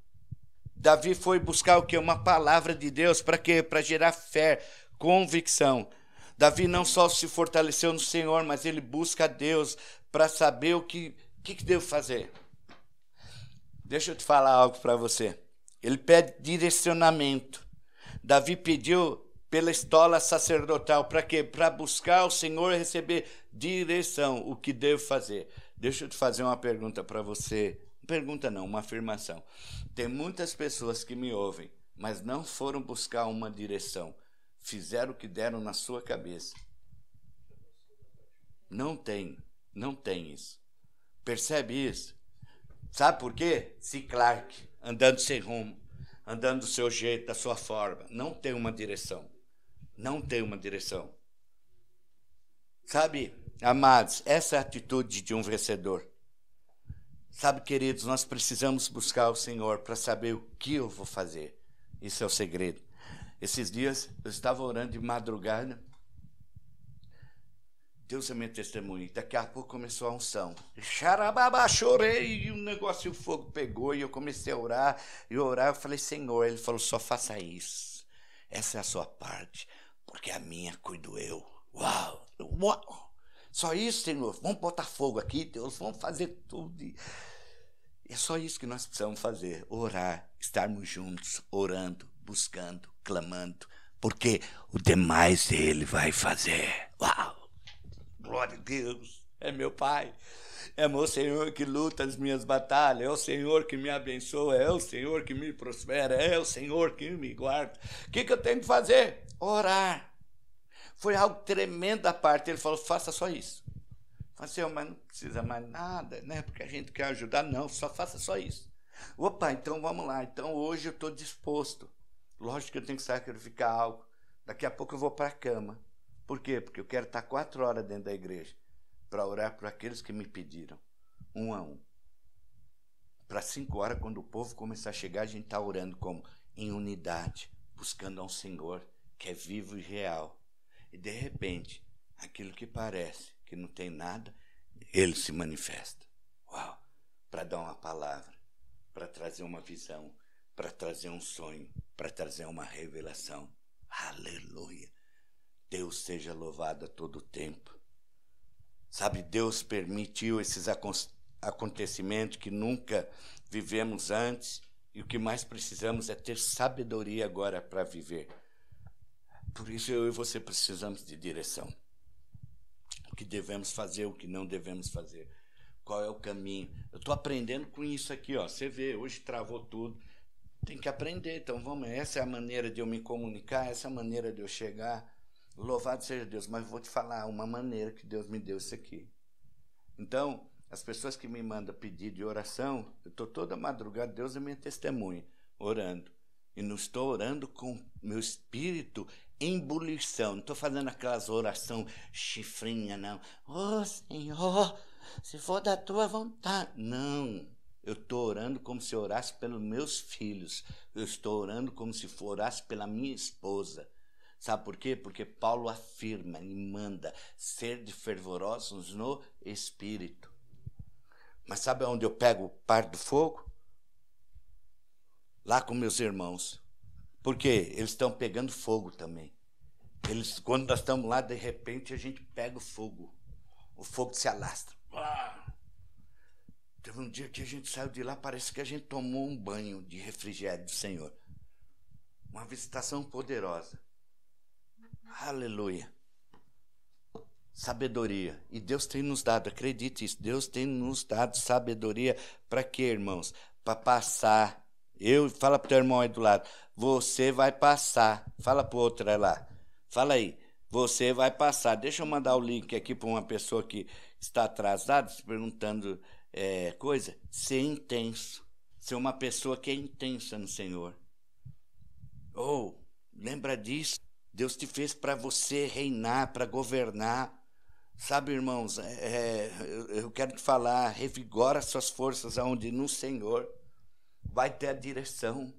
Davi foi buscar o que? Uma palavra de Deus para quê? Para gerar fé, convicção. Davi não só se fortaleceu no Senhor, mas ele busca a Deus para saber o que, que, que devo fazer. Deixa eu te falar algo para você. Ele pede direcionamento. Davi pediu pela estola sacerdotal. Para quê? Para buscar o Senhor e receber direção, o que devo fazer. Deixa eu te fazer uma pergunta para você. Pergunta não, uma afirmação. Tem muitas pessoas que me ouvem, mas não foram buscar uma direção. Fizeram o que deram na sua cabeça. Não tem, não tem isso. Percebe isso? Sabe por quê? Se Clark, andando sem rumo, andando do seu jeito, da sua forma, não tem uma direção não tem uma direção. Sabe, amados, essa é a atitude de um vencedor. Sabe, queridos, nós precisamos buscar o Senhor para saber o que eu vou fazer. Isso é o segredo. Esses dias eu estava orando de madrugada. Deus é meu testemunho. Daqui a pouco começou a unção. Xarababa, chorei e o negócio, o fogo pegou e eu comecei a orar. E orar, eu falei, Senhor. Ele falou, só faça isso. Essa é a sua parte porque a minha cuido eu. Uau! Uau! Só isso, Senhor. Vamos botar fogo aqui, Deus. Vamos fazer tudo. E é só isso que nós precisamos fazer: orar, estarmos juntos, orando, buscando, clamando, porque o demais Ele vai fazer. Uau! Glória a Deus! É meu Pai. É meu Senhor que luta as minhas batalhas, é o Senhor que me abençoa, é o Senhor que me prospera, é o Senhor que me guarda. O que, que eu tenho que fazer? Orar. Foi algo tremendo da parte. Ele falou: faça só isso. Falei assim, mas não precisa mais nada, né? Porque a gente quer ajudar. Não, só faça só isso. Opa, então vamos lá. Então hoje eu estou disposto. Lógico que eu tenho que sacrificar algo. Daqui a pouco eu vou para a cama. Por quê? Porque eu quero estar quatro horas dentro da igreja para orar por aqueles que me pediram, um a um. Para cinco horas, quando o povo começar a chegar, a gente está orando como? Em unidade, buscando ao Senhor, que é vivo e real. E de repente, aquilo que parece que não tem nada, ele se manifesta. Uau! Para dar uma palavra, para trazer uma visão, para trazer um sonho, para trazer uma revelação. Aleluia! Deus seja louvado a todo tempo. Sabe, Deus permitiu esses acontecimentos que nunca vivemos antes e o que mais precisamos é ter sabedoria agora para viver. Por isso eu e você precisamos de direção. O que devemos fazer, o que não devemos fazer. Qual é o caminho? Eu estou aprendendo com isso aqui, ó. Você vê, hoje travou tudo. Tem que aprender. Então vamos, essa é a maneira de eu me comunicar, essa é a maneira de eu chegar. Louvado seja Deus, mas vou te falar uma maneira que Deus me deu isso aqui. Então, as pessoas que me mandam pedido de oração, eu estou toda madrugada, Deus é minha testemunha, orando. E não estou orando com meu espírito em bulição. Não estou fazendo aquelas oração chifrinha, não. Ô oh, Senhor, se for da tua vontade. Não. Eu estou orando como se orasse pelos meus filhos. Eu estou orando como se orasse pela minha esposa. Sabe por quê? Porque Paulo afirma e manda ser de fervorosos no espírito. Mas sabe onde eu pego o par do fogo? Lá com meus irmãos. Porque eles estão pegando fogo também. Eles, quando nós estamos lá, de repente a gente pega o fogo. O fogo se alastra. Teve um dia que a gente saiu de lá, parece que a gente tomou um banho de refrigério do Senhor. Uma visitação poderosa. Aleluia. Sabedoria. E Deus tem nos dado, acredite isso, Deus tem nos dado sabedoria para quê, irmãos? Para passar. Eu, fala para o teu irmão aí do lado, você vai passar. Fala para o outro lá. Fala aí, você vai passar. Deixa eu mandar o link aqui para uma pessoa que está atrasada, se perguntando é, coisa. Ser intenso. Ser uma pessoa que é intensa no Senhor. Ou, oh, lembra disso? Deus te fez para você reinar, para governar. Sabe, irmãos, é, é eu quero te falar, revigora suas forças aonde no Senhor vai ter a direção.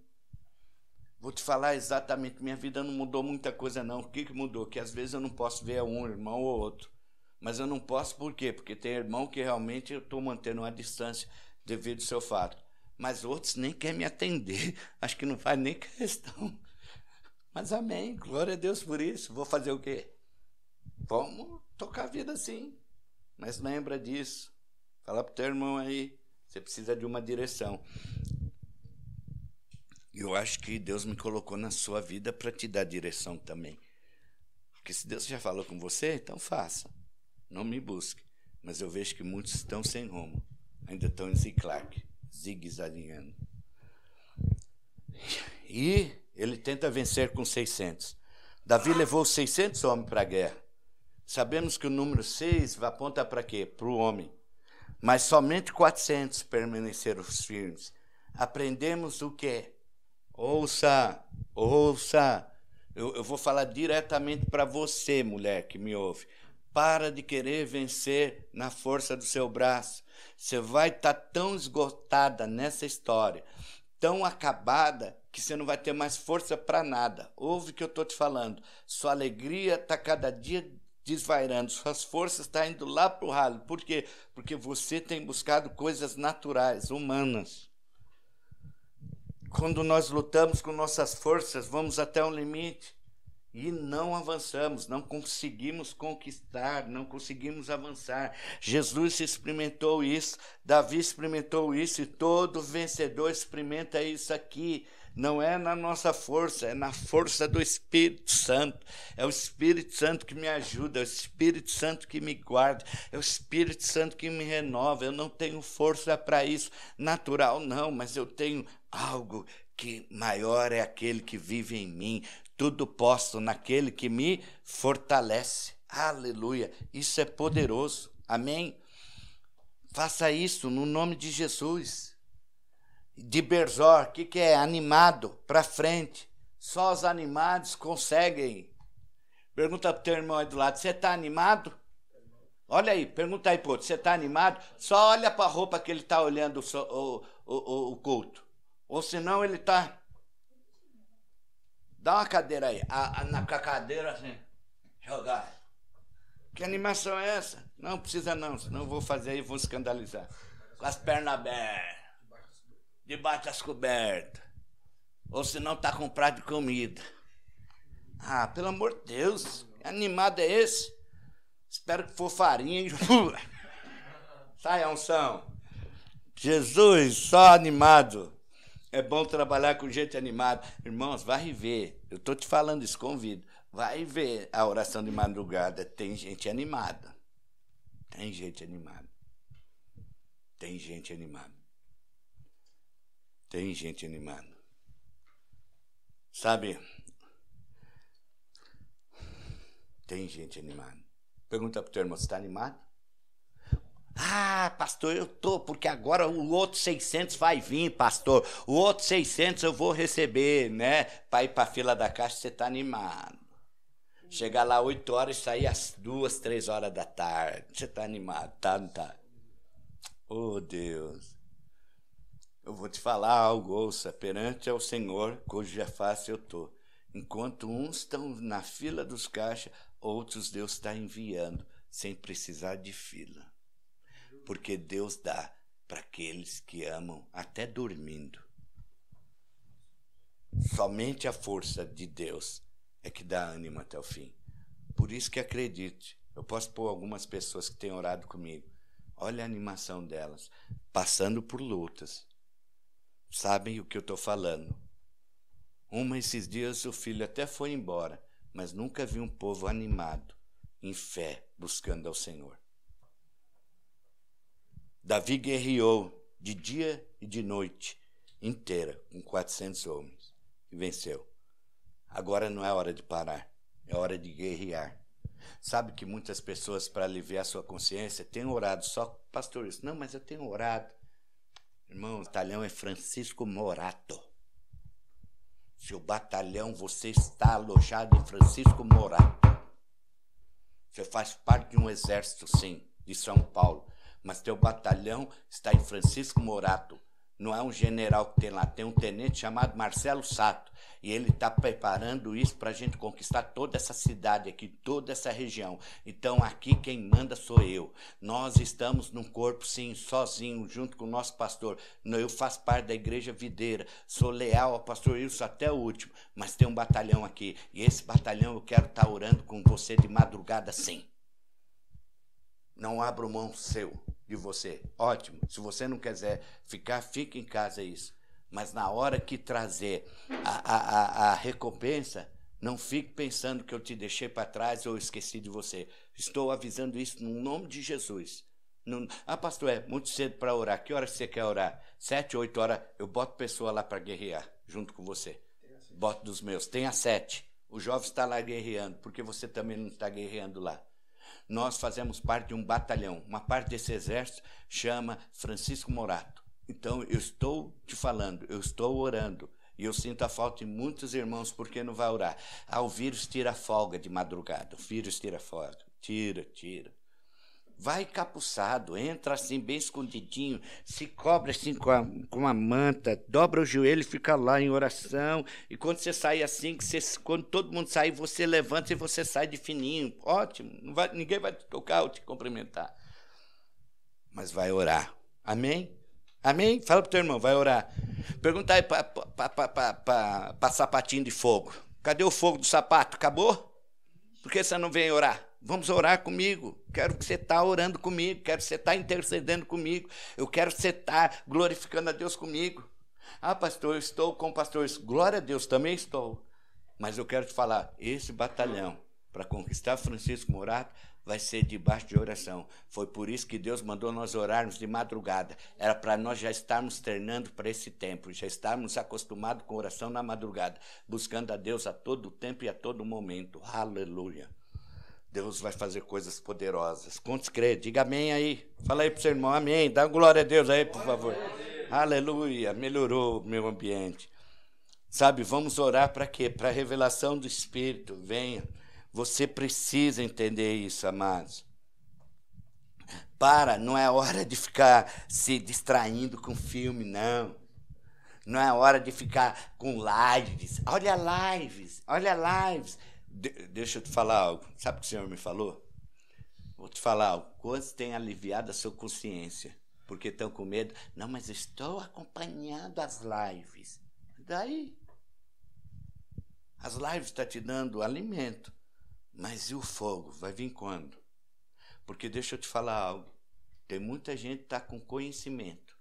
Vou te falar exatamente, minha vida não mudou muita coisa não. O que, que mudou? Que às vezes eu não posso ver um irmão ou outro. Mas eu não posso por quê? Porque tem irmão que realmente eu estou mantendo uma distância devido ao seu fato. Mas outros nem querem me atender. Acho que não faz nem questão. Mas amém, glória a Deus por isso. Vou fazer o quê? Vamos tocar a vida assim. Mas lembra disso. Fala pro teu irmão aí. Você precisa de uma direção. Eu acho que Deus me colocou na sua vida para te dar direção também. Porque se Deus já falou com você, então faça. Não me busque. Mas eu vejo que muitos estão sem rumo. Ainda estão em Ziclac, zigue-zagueando. E ele tenta vencer com 600. Davi levou 600 homens para a guerra. Sabemos que o número 6 aponta para quê? Para o homem. Mas somente 400 permaneceram firmes. Aprendemos o quê? Ouça, ouça. Eu, eu vou falar diretamente para você, mulher que me ouve. Para de querer vencer na força do seu braço. Você vai estar tá tão esgotada nessa história, tão acabada, que você não vai ter mais força para nada. Ouve o que eu estou te falando. Sua alegria está cada dia desvairando, suas forças estão tá indo lá para o ralo. Por quê? Porque você tem buscado coisas naturais, humanas. Quando nós lutamos com nossas forças, vamos até um limite e não avançamos, não conseguimos conquistar, não conseguimos avançar. Jesus experimentou isso, Davi experimentou isso e todo vencedor experimenta isso aqui. Não é na nossa força, é na força do Espírito Santo. É o Espírito Santo que me ajuda, é o Espírito Santo que me guarda, é o Espírito Santo que me renova. Eu não tenho força para isso, natural não, mas eu tenho algo que maior é aquele que vive em mim. Tudo posso naquele que me fortalece. Aleluia. Isso é poderoso. Amém. Faça isso no nome de Jesus de Berzor, que, que é? Animado, para frente. Só os animados conseguem. Pergunta para o teu irmão aí do lado: você está animado? Olha aí, pergunta aí, pô, você está animado? Só olha para a roupa que ele está olhando o, o, o, o, culto. Ou senão ele está. Dá uma cadeira aí, a, a, na cadeira assim, jogar. Que animação é essa? Não precisa não, senão eu vou fazer aí vou escandalizar. Com as pernas abertas debaixo das cobertas. Ou se não está com prato de comida. Ah, pelo amor de Deus, que animado é esse? Espero que for farinha. Sai a unção. Jesus, só animado. É bom trabalhar com gente animada. Irmãos, vai ver. Eu estou te falando isso, convido. Vai ver a oração de madrugada. Tem gente animada. Tem gente animada. Tem gente animada. Tem gente animada. Sabe? Tem gente animada. Pergunta para o teu irmão, você está animado? Ah, pastor, eu tô, porque agora o outro 600 vai vir, pastor. O outro 600 eu vou receber, né? Para ir para fila da caixa, você está animado. Chegar lá 8 horas e sair às 2, 3 horas da tarde. Você está animado, tá? Não tá? Oh, Deus. Eu vou te falar algo, ouça, perante ao Senhor, cuja face eu tô. Enquanto uns estão na fila dos caixas, outros Deus está enviando, sem precisar de fila. Porque Deus dá para aqueles que amam, até dormindo. Somente a força de Deus é que dá ânimo até o fim. Por isso que acredite. Eu posso pôr algumas pessoas que têm orado comigo. Olha a animação delas, passando por lutas. Sabem o que eu estou falando. Uma esses dias o filho até foi embora, mas nunca vi um povo animado, em fé, buscando ao Senhor. Davi guerreou de dia e de noite inteira com 400 homens e venceu. Agora não é hora de parar, é hora de guerrear. Sabe que muitas pessoas, para aliviar sua consciência, têm orado só, pastor, isso. Não, mas eu tenho orado. Irmão, o batalhão é Francisco Morato. Seu batalhão, você está alojado em Francisco Morato. Você faz parte de um exército, sim, de São Paulo. Mas teu batalhão está em Francisco Morato. Não é um general que tem lá, tem um tenente chamado Marcelo Sato. E ele está preparando isso para a gente conquistar toda essa cidade aqui, toda essa região. Então aqui quem manda sou eu. Nós estamos num corpo, sim, sozinho, junto com o nosso pastor. Eu faço parte da igreja videira, sou leal ao pastor Wilson até o último, mas tem um batalhão aqui. E esse batalhão eu quero estar tá orando com você de madrugada, sim. Não abro mão seu de você. Ótimo. Se você não quiser ficar, fique em casa é isso. Mas na hora que trazer a, a, a, recompensa, não fique pensando que eu te deixei para trás ou esqueci de você. Estou avisando isso no nome de Jesus. Ah, pastor, é muito cedo para orar. Que hora você quer orar? Sete, oito horas. Eu boto pessoa lá para guerrear junto com você. Boto dos meus. Tenha sete. O jovem está lá guerreando, porque você também não está guerreando lá nós fazemos parte de um batalhão. Uma parte desse exército chama Francisco Morato. Então, eu estou te falando, eu estou orando. E eu sinto a falta de muitos irmãos porque não vai orar. Ah, o vírus tira folga de madrugada. O vírus tira folga. Tira, tira. Vai capuçado, entra assim bem escondidinho, se cobre assim com a, com a manta, dobra o joelho e fica lá em oração. E quando você sai assim, que você, quando todo mundo sai, você levanta e você sai de fininho. Ótimo, vai, ninguém vai te tocar ou te cumprimentar. Mas vai orar. Amém? Amém? Fala pro teu irmão, vai orar. Pergunta aí para sapatinho de fogo. Cadê o fogo do sapato? Acabou? Por que você não vem orar? Vamos orar comigo. Quero que você está orando comigo. Quero que você está intercedendo comigo. Eu quero que você está glorificando a Deus comigo. Ah, pastor, eu estou com pastores. Glória a Deus, também estou. Mas eu quero te falar: esse batalhão, para conquistar Francisco Morato, vai ser debaixo de oração. Foi por isso que Deus mandou nós orarmos de madrugada. Era para nós já estarmos treinando para esse tempo, já estarmos acostumados com oração na madrugada, buscando a Deus a todo tempo e a todo momento. Aleluia. Deus vai fazer coisas poderosas. Quantos crê? Diga amém aí. Fala aí para o seu irmão, amém. Dá glória a Deus aí, por favor. Aleluia. Melhorou o meu ambiente. Sabe, vamos orar para quê? Para a revelação do Espírito. Venha. Você precisa entender isso, amados. Para, não é hora de ficar se distraindo com filme, não. Não é hora de ficar com lives. Olha lives, olha lives. De deixa eu te falar algo. Sabe o que o Senhor me falou? Vou te falar algo. Quantos têm aliviado a sua consciência? Porque estão com medo. Não, mas estou acompanhando as lives. Daí? As lives estão tá te dando alimento. Mas e o fogo? Vai vir quando? Porque deixa eu te falar algo. Tem muita gente que está com conhecimento,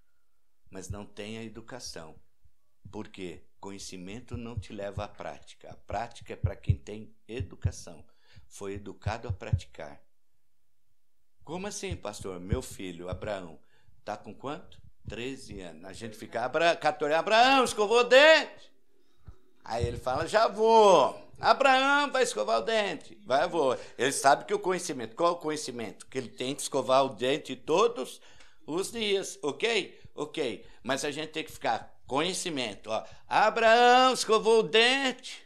mas não tem a educação. Por quê? Conhecimento não te leva à prática. A prática é para quem tem educação. Foi educado a praticar. Como assim, pastor? Meu filho, Abraão, está com quanto? 13 anos. A gente fica, Abra... 14, Abraão, escovou o dente. Aí ele fala, já vou. Abraão vai escovar o dente. Vai, vou. Ele sabe que o conhecimento, qual o conhecimento? Que ele tem que escovar o dente todos os dias, ok? Ok. Mas a gente tem que ficar Conhecimento. Ó. Abraão escovou o dente.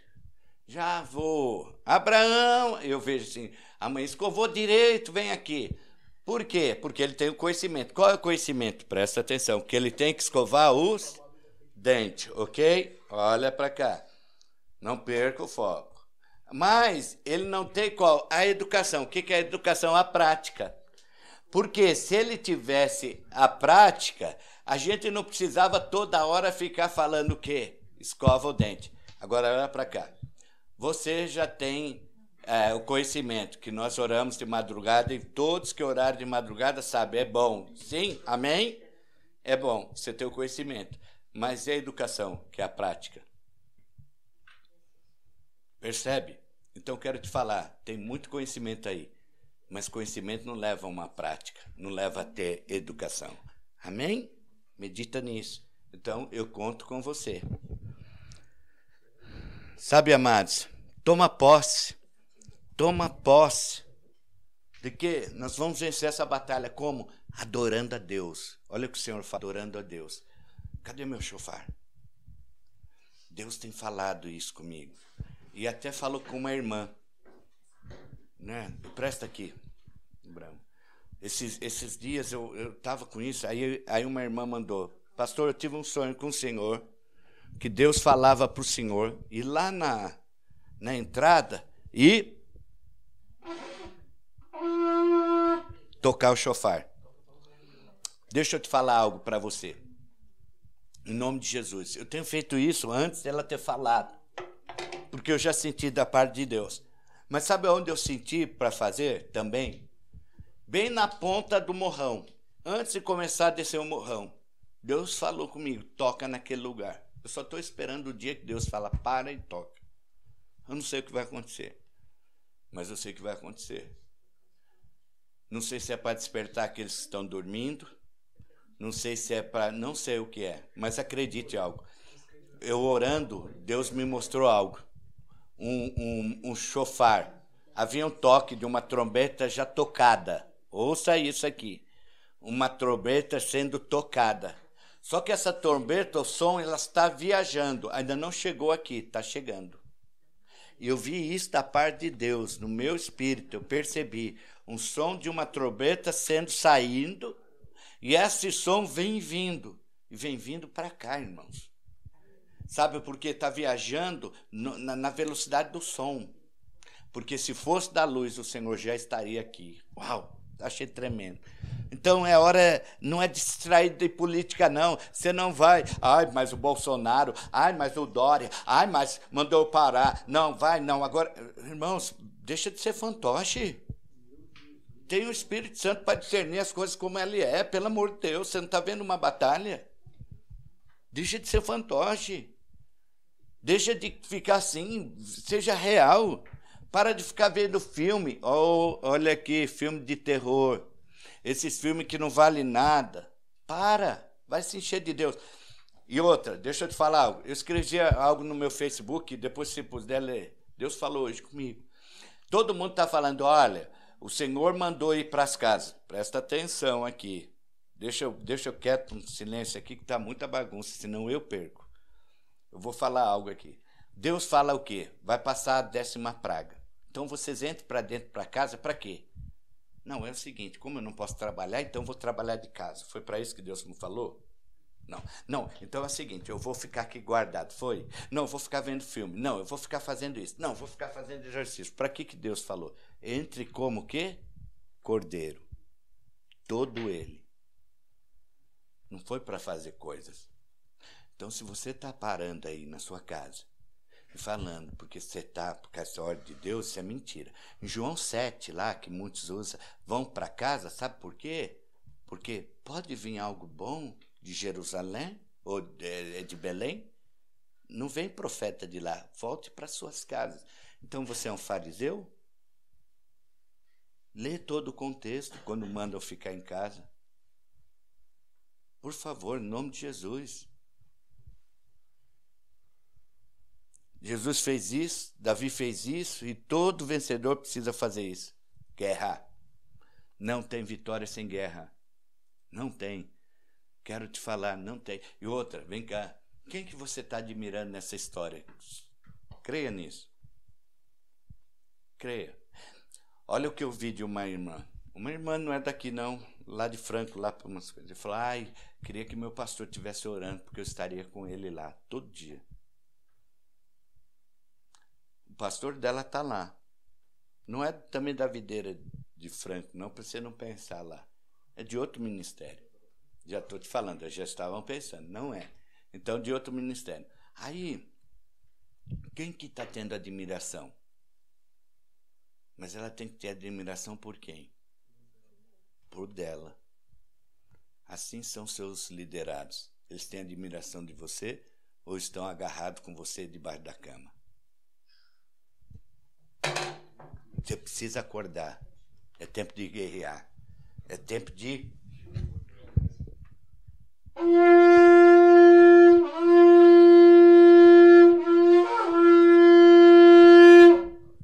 Já vou. Abraão, eu vejo assim, a mãe escovou direito, vem aqui. Por quê? Porque ele tem o conhecimento. Qual é o conhecimento? Presta atenção, que ele tem que escovar os dentes, ok? Olha para cá. Não perca o foco. Mas ele não tem qual? A educação. O que é a educação? A prática. Porque se ele tivesse a prática, a gente não precisava toda hora ficar falando o quê? Escova o dente. Agora olha para cá. Você já tem é, o conhecimento que nós oramos de madrugada e todos que oraram de madrugada sabem, é bom. Sim, amém? É bom você ter o conhecimento. Mas e a educação, que é a prática? Percebe? Então quero te falar, tem muito conhecimento aí, mas conhecimento não leva a uma prática, não leva a ter educação. Amém? Medita nisso. Então eu conto com você. Sabe, amados, toma posse. Toma posse de que nós vamos vencer essa batalha como adorando a Deus. Olha o que o Senhor fala, adorando a Deus. Cadê meu chofar? Deus tem falado isso comigo. E até falou com uma irmã. Né? Presta aqui, Branco. Esses, esses dias eu estava com isso, aí, aí uma irmã mandou: Pastor, eu tive um sonho com o Senhor, que Deus falava para o Senhor, e lá na, na entrada, e tocar o chofar. Deixa eu te falar algo para você. Em nome de Jesus. Eu tenho feito isso antes dela ter falado porque eu já senti da parte de Deus. Mas sabe onde eu senti para fazer também? Bem na ponta do morrão. Antes de começar a descer o morrão, Deus falou comigo: toca naquele lugar. Eu só estou esperando o dia que Deus fala: para e toca. Eu não sei o que vai acontecer, mas eu sei o que vai acontecer. Não sei se é para despertar aqueles que estão dormindo, não sei se é para. Não sei o que é, mas acredite algo. Eu orando, Deus me mostrou algo um, um, um chofar. Havia um toque de uma trombeta já tocada. Ouça isso aqui. Uma trombeta sendo tocada. Só que essa trombeta, o som, ela está viajando. Ainda não chegou aqui, está chegando. Eu vi isso da parte de Deus, no meu espírito, eu percebi um som de uma trombeta sendo saindo, e esse som vem vindo, e vem vindo para cá, irmãos. Sabe por quê? Está viajando no, na, na velocidade do som. Porque se fosse da luz, o Senhor já estaria aqui. Uau! Achei tremendo. Então é hora, não é distraído de política, não. Você não vai, ai, mas o Bolsonaro, ai, mas o Dória, ai, mas mandou parar. Não, vai, não. Agora, irmãos, deixa de ser fantoche. Tem o Espírito Santo para discernir as coisas como ele é, pelo amor de Deus. Você não está vendo uma batalha? Deixa de ser fantoche. Deixa de ficar assim, seja real. Para de ficar vendo filme. Oh, olha aqui, filme de terror. Esses filmes que não valem nada. Para, vai se encher de Deus. E outra, deixa eu te falar algo. Eu escrevi algo no meu Facebook, depois se puder ler. Deus falou hoje comigo. Todo mundo está falando, olha, o Senhor mandou ir para as casas. Presta atenção aqui. Deixa eu, deixa eu quieto, um silêncio aqui, que está muita bagunça, senão eu perco. Eu vou falar algo aqui. Deus fala o quê? Vai passar a décima praga. Então vocês entrem para dentro para casa para quê? Não, é o seguinte, como eu não posso trabalhar, então vou trabalhar de casa. Foi para isso que Deus me falou? Não. Não, então é o seguinte, eu vou ficar aqui guardado. Foi? Não, eu vou ficar vendo filme. Não, eu vou ficar fazendo isso. Não, eu vou ficar fazendo exercício. Para que que Deus falou? Entre como quê? Cordeiro. Todo ele. Não foi para fazer coisas. Então, se você está parando aí na sua casa falando porque você está por causa da ordem de Deus, isso é mentira. Em João 7, lá, que muitos usam, vão para casa, sabe por quê? Porque pode vir algo bom de Jerusalém ou de, de Belém. Não vem profeta de lá, volte para suas casas. Então você é um fariseu? Lê todo o contexto quando mandam ficar em casa. Por favor, em nome de Jesus. Jesus fez isso, Davi fez isso e todo vencedor precisa fazer isso. Guerra. Não tem vitória sem guerra. Não tem. Quero te falar, não tem. E outra, vem cá. Quem que você está admirando nessa história? Creia nisso. Creia. Olha o que eu vi de uma irmã. Uma irmã não é daqui, não, lá de Franco, lá para umas coisas. Ele falou: ai, queria que meu pastor estivesse orando, porque eu estaria com ele lá todo dia. Pastor dela está lá. Não é também da videira de Franco, não, para você não pensar lá. É de outro ministério. Já estou te falando, já estavam pensando, não é. Então, de outro ministério. Aí, quem que está tendo admiração? Mas ela tem que ter admiração por quem? Por dela. Assim são seus liderados. Eles têm admiração de você ou estão agarrados com você debaixo da cama? Você precisa acordar. É tempo de guerrear. É tempo de.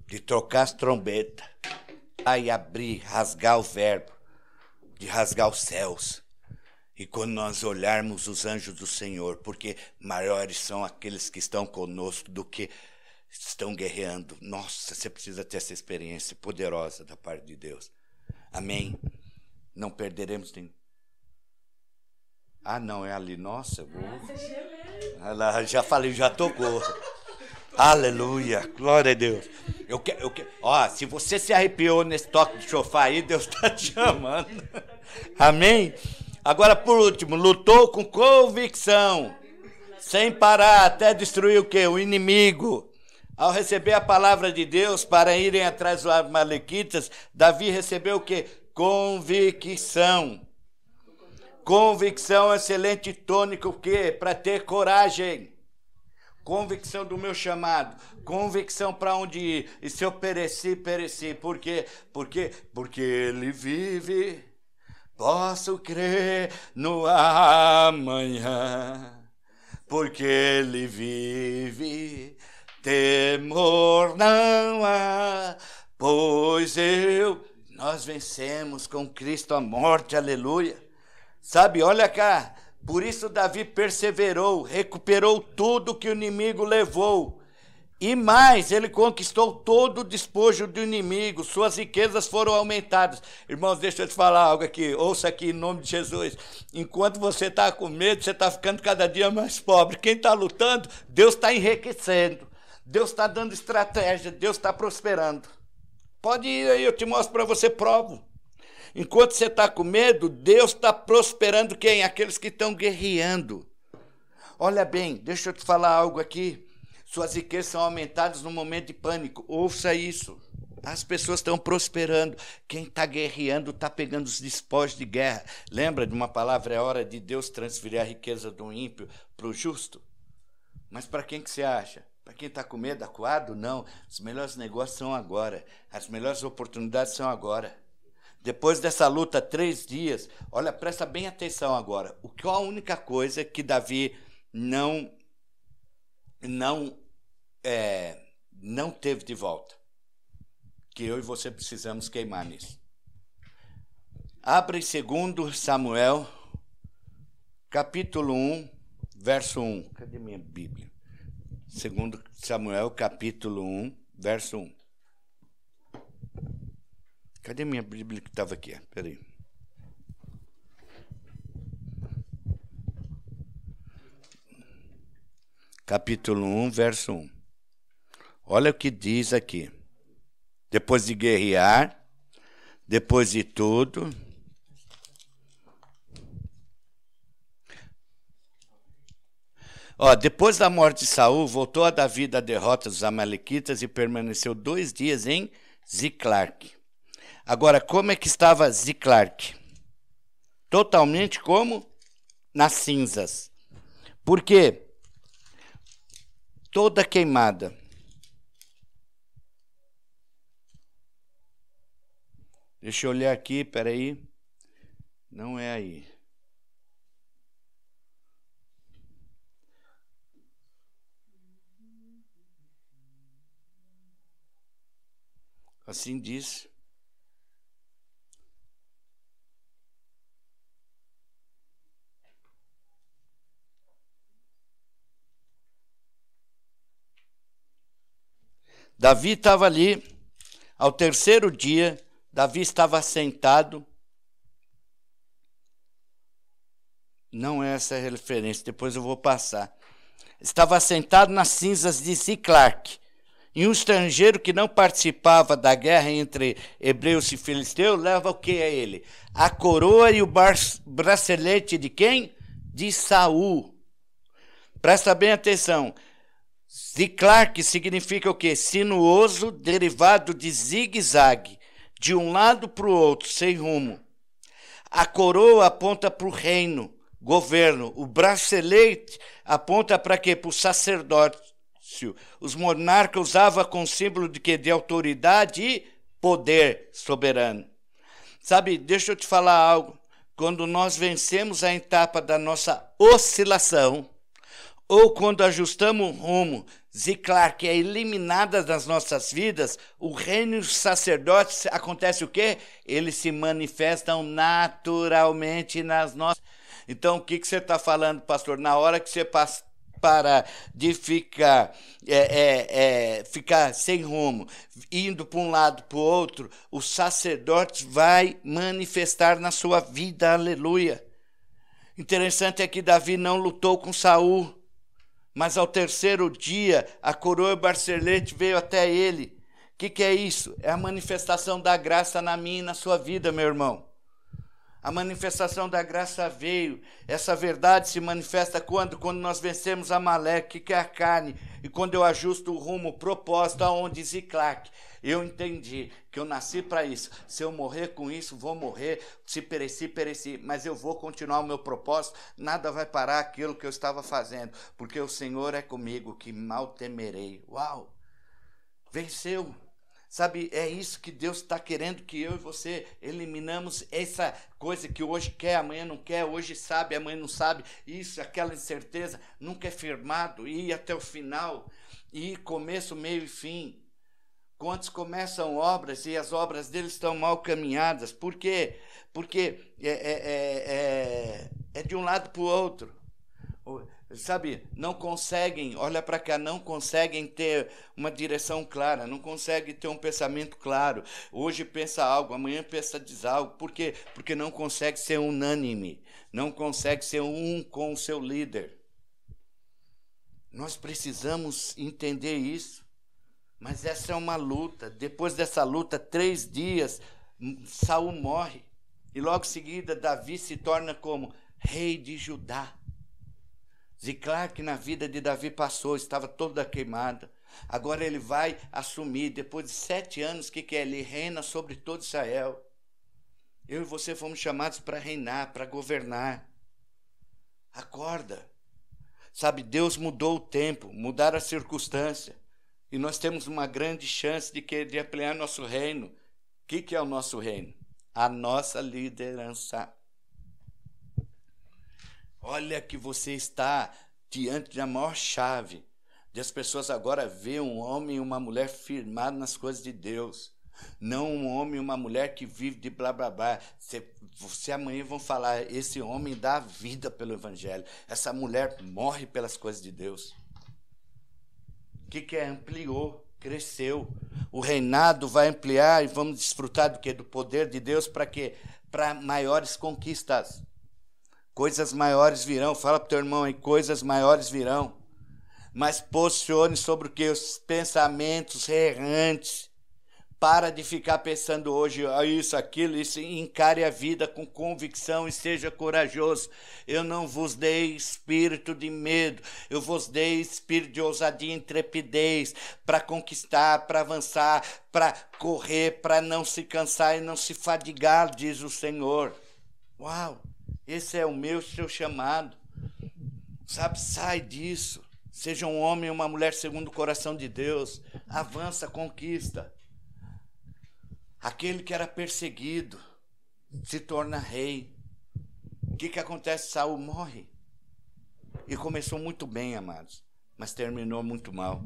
De trocar as trombetas. Aí abrir, rasgar o verbo. De rasgar os céus. E quando nós olharmos os anjos do Senhor, porque maiores são aqueles que estão conosco do que estão guerreando. Nossa, você precisa ter essa experiência poderosa da parte de Deus. Amém. Não perderemos nenhum. Ah, não, é ali. Nossa, vou. Ela já falei, já tocou. Aleluia, glória a Deus. Eu quero, eu quero. Ó, se você se arrepiou nesse toque de chofar aí, Deus está te chamando. Amém? Agora, por último, lutou com convicção, sem parar, até destruir o quê? O inimigo. Ao receber a palavra de Deus para irem atrás dos Amalequitas, Davi recebeu o quê? Convicção. Convicção, excelente tônico, o quê? Para ter coragem. Convicção do meu chamado, convicção para onde ir. E se eu perecer, pereci. Por quê? Porque, porque ele vive. Posso crer no amanhã. Porque ele vive temor não há, pois eu, nós vencemos com Cristo a morte, aleluia. Sabe, olha cá, por isso Davi perseverou, recuperou tudo que o inimigo levou. E mais, ele conquistou todo o despojo do inimigo, suas riquezas foram aumentadas. Irmãos, deixa eu te falar algo aqui, ouça aqui em nome de Jesus. Enquanto você está com medo, você está ficando cada dia mais pobre. Quem está lutando, Deus está enriquecendo. Deus está dando estratégia, Deus está prosperando. Pode ir aí, eu te mostro para você, provo. Enquanto você está com medo, Deus está prosperando quem? Aqueles que estão guerreando. Olha bem, deixa eu te falar algo aqui. Suas riquezas são aumentadas no momento de pânico. Ouça isso. As pessoas estão prosperando. Quem está guerreando está pegando os despojos de guerra. Lembra de uma palavra? É hora de Deus transferir a riqueza do ímpio para o justo. Mas para quem que você acha? Para quem está com medo, acuado, não. Os melhores negócios são agora. As melhores oportunidades são agora. Depois dessa luta, três dias, olha, presta bem atenção agora. O que é a única coisa que Davi não não é, não teve de volta? Que eu e você precisamos queimar nisso. Abre em 2 Samuel, capítulo 1, verso 1. Cadê minha Bíblia? Segundo Samuel, capítulo 1, verso 1. Cadê minha Bíblia que estava aqui? Peraí. Capítulo 1, verso 1. Olha o que diz aqui. Depois de guerrear, depois de tudo, Ó, depois da morte de Saul, voltou a Davi da derrota dos Amalequitas e permaneceu dois dias em Ziclarque. Agora, como é que estava Ziclarque? Totalmente como? Nas cinzas. Por quê? Toda queimada. Deixa eu olhar aqui, peraí. Não é aí. Assim diz. Davi estava ali, ao terceiro dia, Davi estava sentado. Não é essa a referência, depois eu vou passar. Estava sentado nas cinzas de Ziclac, e um estrangeiro que não participava da guerra entre hebreus e filisteus leva o que a ele? A coroa e o bracelete de quem? De Saul. Presta bem atenção. Ziclac significa o quê? Sinuoso, derivado de zigue-zague, de um lado para o outro, sem rumo. A coroa aponta para o reino, governo. O bracelete aponta para quê? Para o sacerdócio os monarcas usavam com símbolo de que de autoridade e poder soberano. Sabe, deixa eu te falar algo. Quando nós vencemos a etapa da nossa oscilação, ou quando ajustamos o rumo, Ziclar, que é eliminada das nossas vidas, o reino dos sacerdotes acontece o quê? Eles se manifestam naturalmente nas nossas. Então, o que, que você está falando, pastor? Na hora que você passa para de ficar, é, é, é, ficar sem rumo, indo para um lado para o outro, o sacerdote vai manifestar na sua vida, aleluia. Interessante é que Davi não lutou com Saul, mas ao terceiro dia a coroa Barcelete veio até ele. O que, que é isso? É a manifestação da graça na minha e na sua vida, meu irmão. A manifestação da graça veio. Essa verdade se manifesta quando? Quando nós vencemos a Maleque, que é a carne, e quando eu ajusto o rumo, o propósito aonde Ziclac. Eu entendi que eu nasci para isso. Se eu morrer com isso, vou morrer. Se pereci, pereci. Mas eu vou continuar o meu propósito. Nada vai parar aquilo que eu estava fazendo. Porque o Senhor é comigo, que mal temerei. Uau! Venceu. Sabe, é isso que Deus está querendo que eu e você eliminamos essa coisa que hoje quer, amanhã não quer, hoje sabe, amanhã não sabe. Isso, aquela incerteza, nunca é firmado, ir até o final, ir começo, meio e fim. Quantos começam obras e as obras deles estão mal caminhadas? Por quê? Porque é, é, é, é, é de um lado para o outro sabe, não conseguem, olha para cá, não conseguem ter uma direção clara, não conseguem ter um pensamento claro. Hoje pensa algo, amanhã pensa diz algo. Por quê? Porque não consegue ser unânime, não consegue ser um com o seu líder. Nós precisamos entender isso. Mas essa é uma luta. Depois dessa luta, três dias, Saul morre. E logo em seguida, Davi se torna como rei de Judá. Ziclac na vida de Davi passou, estava toda queimada. Agora ele vai assumir, depois de sete anos, que, que é? Ele reina sobre todo Israel. Eu e você fomos chamados para reinar, para governar. Acorda. Sabe, Deus mudou o tempo, mudar a circunstância. E nós temos uma grande chance de, que, de ampliar nosso reino. O que, que é o nosso reino? A nossa liderança. Olha que você está diante da maior chave de as pessoas agora ver um homem e uma mulher firmados nas coisas de Deus. Não um homem e uma mulher que vive de blá blá blá. Você, você amanhã vão falar: esse homem dá vida pelo Evangelho, essa mulher morre pelas coisas de Deus. O que, que é? Ampliou, cresceu. O reinado vai ampliar e vamos desfrutar do que? Do poder de Deus para quê? Para maiores conquistas. Coisas maiores virão. Fala para o teu irmão aí, coisas maiores virão. Mas posicione sobre o que? Os pensamentos errantes. Para de ficar pensando hoje ah, isso, aquilo, isso. Encare a vida com convicção e seja corajoso. Eu não vos dei espírito de medo, eu vos dei espírito de ousadia e intrepidez para conquistar, para avançar, para correr, para não se cansar e não se fadigar, diz o Senhor. Uau! Esse é o meu seu chamado. Sabe, sai disso. Seja um homem ou uma mulher segundo o coração de Deus. Avança, conquista. Aquele que era perseguido se torna rei. O que, que acontece? Saul morre. E começou muito bem, amados, mas terminou muito mal.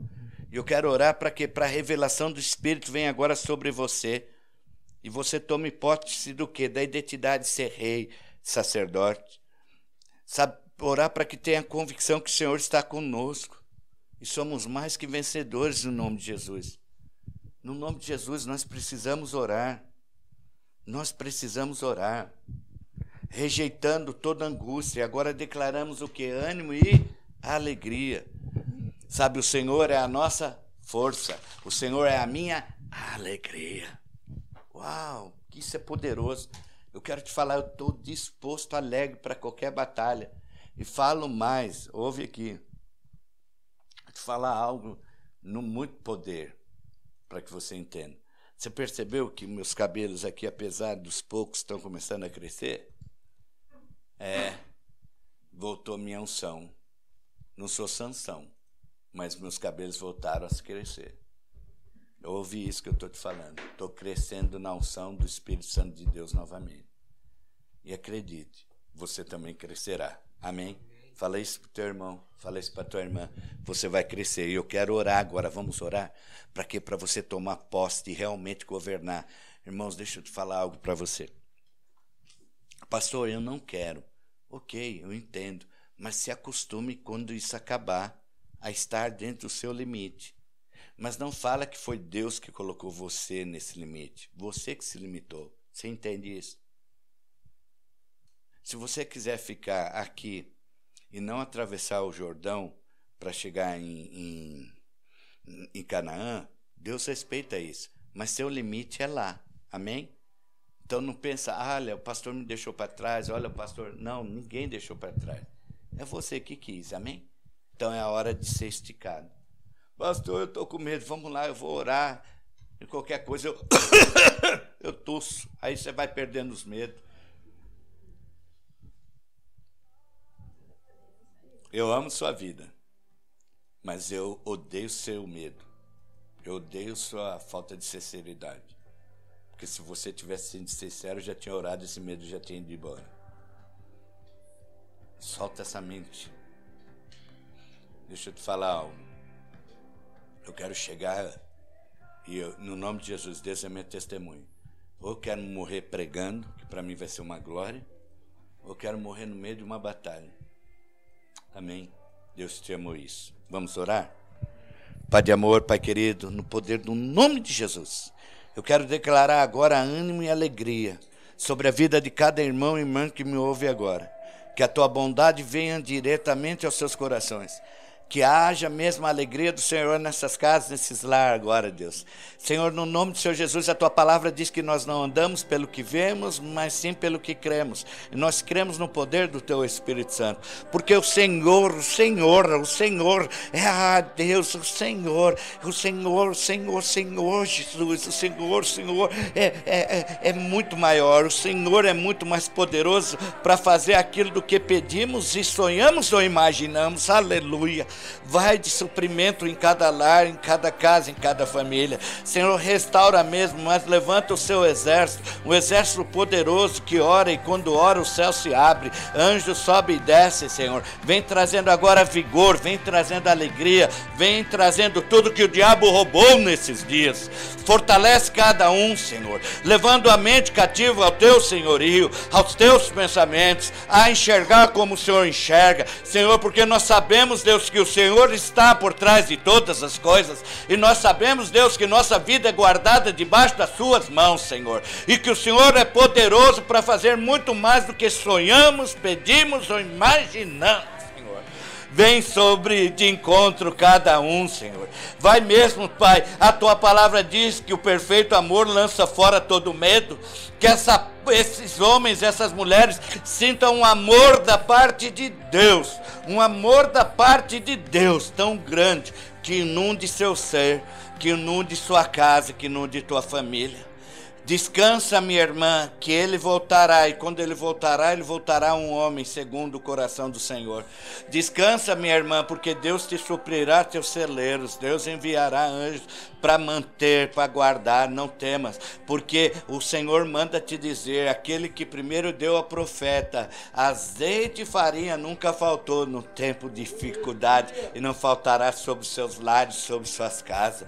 E eu quero orar para que para a revelação do Espírito venha agora sobre você. E você tome hipótese do que? Da identidade de ser rei, sacerdote, sabe, orar para que tenha convicção que o Senhor está conosco e somos mais que vencedores no nome de Jesus. No nome de Jesus nós precisamos orar. Nós precisamos orar, rejeitando toda angústia. Agora declaramos o que? Ânimo e alegria. Sabe, o Senhor é a nossa força, o Senhor é a minha alegria. Uau, isso é poderoso. Eu quero te falar, eu estou disposto, alegre para qualquer batalha. E falo mais, ouve aqui. Vou te falar algo no muito poder, para que você entenda. Você percebeu que meus cabelos aqui, apesar dos poucos, estão começando a crescer? É, voltou minha unção. Não sou Sansão, mas meus cabelos voltaram a crescer. Eu ouvi isso que eu estou te falando. Estou crescendo na unção do Espírito Santo de Deus novamente. E acredite, você também crescerá. Amém? Fala isso para teu irmão, fala isso para tua irmã. Você vai crescer. E eu quero orar agora. Vamos orar? Para quê? Para você tomar posse e realmente governar. Irmãos, deixa eu te falar algo para você. Pastor, eu não quero. Ok, eu entendo. Mas se acostume quando isso acabar a estar dentro do seu limite. Mas não fala que foi Deus que colocou você nesse limite. Você que se limitou. Você entende isso? Se você quiser ficar aqui e não atravessar o Jordão para chegar em, em, em Canaã, Deus respeita isso. Mas seu limite é lá. Amém? Então não pensa, olha, o pastor me deixou para trás, olha, o pastor. Não, ninguém deixou para trás. É você que quis, amém? Então é a hora de ser esticado. Pastor, eu estou com medo, vamos lá, eu vou orar. E qualquer coisa eu, eu tuço. Aí você vai perdendo os medos. Eu amo sua vida, mas eu odeio seu medo. Eu odeio sua falta de sinceridade. Porque se você tivesse sido sincero, eu já tinha orado, esse medo já tinha ido embora. Solta essa mente. Deixa eu te falar algo. Eu quero chegar e eu, no nome de Jesus, Deus é meu testemunho. Ou quero morrer pregando, que para mim vai ser uma glória, ou quero morrer no meio de uma batalha. Amém. Deus te amou isso. Vamos orar? Pai de amor, Pai querido, no poder do nome de Jesus, eu quero declarar agora ânimo e alegria sobre a vida de cada irmão e irmã que me ouve agora. Que a tua bondade venha diretamente aos seus corações que haja mesmo a alegria do Senhor nessas casas, nesses lar agora, Deus. Senhor, no nome do Senhor Jesus, a tua palavra diz que nós não andamos pelo que vemos, mas sim pelo que cremos. E nós cremos no poder do teu Espírito Santo, porque o Senhor, o Senhor, o Senhor é a Deus, o Senhor, o Senhor, Senhor, Senhor Jesus, o Senhor, Senhor é, é, é, é muito maior, o Senhor é muito mais poderoso para fazer aquilo do que pedimos e sonhamos ou imaginamos. Aleluia. Vai de suprimento em cada lar, em cada casa, em cada família. Senhor, restaura mesmo, mas levanta o seu exército, um exército poderoso que ora e quando ora o céu se abre, anjo sobe e desce, Senhor. Vem trazendo agora vigor, vem trazendo alegria, vem trazendo tudo que o diabo roubou nesses dias. Fortalece cada um, Senhor, levando a mente cativa ao teu senhorio, aos teus pensamentos, a enxergar como o Senhor enxerga, Senhor, porque nós sabemos, Deus, que o Senhor está por trás de todas as coisas. E nós sabemos, Deus, que nossa vida é guardada debaixo das Suas mãos, Senhor. E que o Senhor é poderoso para fazer muito mais do que sonhamos, pedimos ou imaginamos. Vem sobre de encontro cada um, Senhor. Vai mesmo, Pai. A tua palavra diz que o perfeito amor lança fora todo medo. Que essa, esses homens, essas mulheres sintam um amor da parte de Deus. Um amor da parte de Deus tão grande que inunde seu ser, que inunde sua casa, que inunde tua família. Descansa, minha irmã, que ele voltará, e quando ele voltará, ele voltará um homem segundo o coração do Senhor. Descansa, minha irmã, porque Deus te suprirá teus celeiros, Deus enviará anjos para manter, para guardar, não temas, porque o Senhor manda te dizer: aquele que primeiro deu a profeta, azeite e farinha nunca faltou no tempo de dificuldade, e não faltará sobre seus lares, sobre suas casas.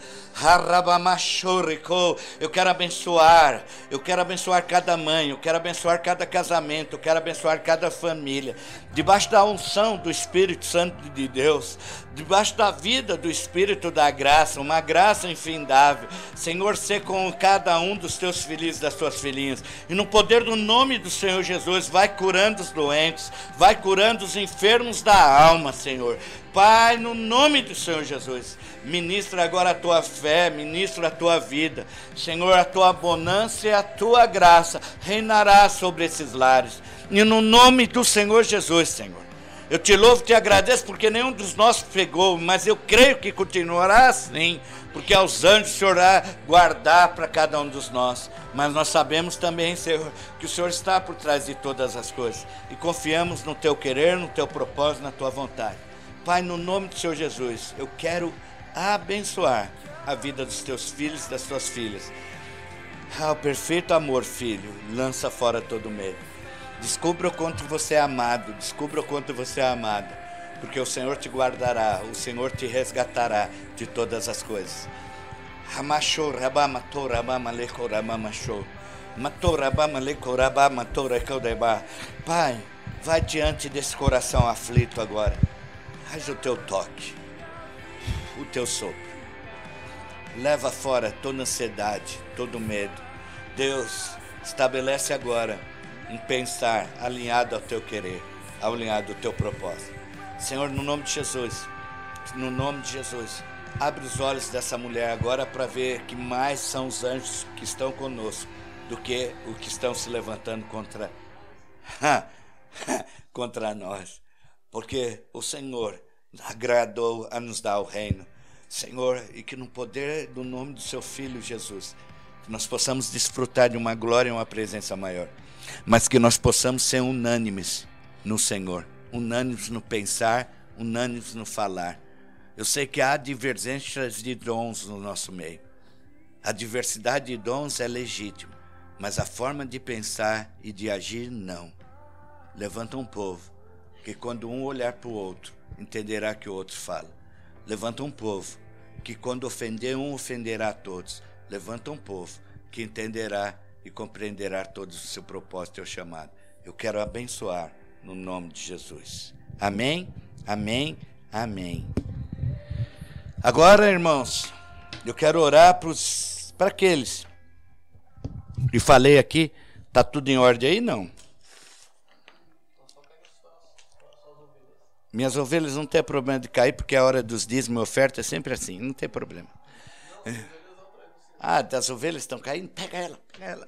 Eu quero abençoar eu quero abençoar cada mãe, eu quero abençoar cada casamento, eu quero abençoar cada família. Debaixo da unção do Espírito Santo de Deus, debaixo da vida do Espírito da graça, uma graça infindável. Senhor, ser com cada um dos teus filhos das tuas filhinhas. E no poder do nome do Senhor Jesus, vai curando os doentes, vai curando os enfermos da alma, Senhor. Pai, no nome do Senhor Jesus, ministra agora a tua fé, ministra a tua vida. Senhor, a tua bonança e a tua graça reinará sobre esses lares. E no nome do Senhor Jesus, Senhor. Eu te louvo te agradeço porque nenhum dos nossos pegou, mas eu creio que continuará assim, porque aos anjos o Senhor guardar para cada um dos nós. Mas nós sabemos também, Senhor, que o Senhor está por trás de todas as coisas e confiamos no teu querer, no teu propósito, na tua vontade. Pai, no nome do Senhor Jesus, eu quero abençoar a vida dos teus filhos e das tuas filhas. Ah, o perfeito amor, filho, lança fora todo medo. Descubra o quanto você é amado, descubra o quanto você é amada, porque o Senhor te guardará, o Senhor te resgatará de todas as coisas. Pai, vai diante desse coração aflito agora. Faz o teu toque, o teu sopro. Leva fora toda ansiedade, todo medo. Deus, estabelece agora um pensar alinhado ao teu querer, alinhado ao teu propósito. Senhor, no nome de Jesus, no nome de Jesus, abre os olhos dessa mulher agora para ver que mais são os anjos que estão conosco do que o que estão se levantando contra contra nós. Porque o Senhor agradou a nos dar o reino. Senhor, e que no poder do nome do seu filho Jesus, nós possamos desfrutar de uma glória e uma presença maior mas que nós possamos ser unânimes no Senhor, unânimes no pensar, unânimes no falar. Eu sei que há divergências de dons no nosso meio. A diversidade de dons é legítima, mas a forma de pensar e de agir não. Levanta um povo que quando um olhar para o outro, entenderá que o outro fala. Levanta um povo que quando ofender um ofenderá a todos. Levanta um povo que entenderá e compreenderá todo o seu propósito e o chamado. Eu quero abençoar no nome de Jesus. Amém, amém, amém. Agora, irmãos, eu quero orar para aqueles. E falei aqui, tá tudo em ordem aí? Não. Minhas ovelhas não tem problema de cair, porque a hora dos dízimos e oferta é sempre assim, não tem problema. Ah, das ovelhas estão caindo? Pega ela, pega ela.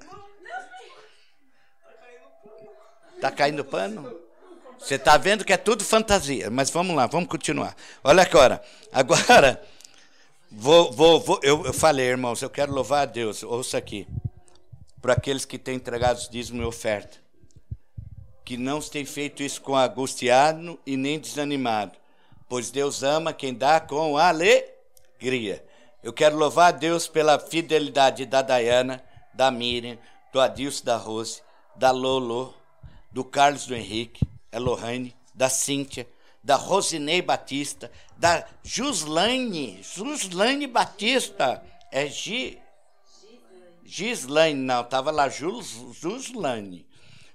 Está caindo pano? Você está vendo que é tudo fantasia, mas vamos lá, vamos continuar. Olha agora, agora, vou, vou, vou eu, eu, falei, irmãos, eu quero louvar a Deus, ouça aqui, para aqueles que têm entregado os dízimos e oferta, que não têm feito isso com angustiado e nem desanimado, pois Deus ama quem dá com alegria. Eu quero louvar a Deus pela fidelidade da Dayana, da Miriam, do Adilson, da Rose, da Lolo, do Carlos do Henrique, Elohane, da Cíntia, da Rosinei Batista, da Juslaine, Juslaine Batista, é Gi, Gislaine, não, estava lá Juslaine.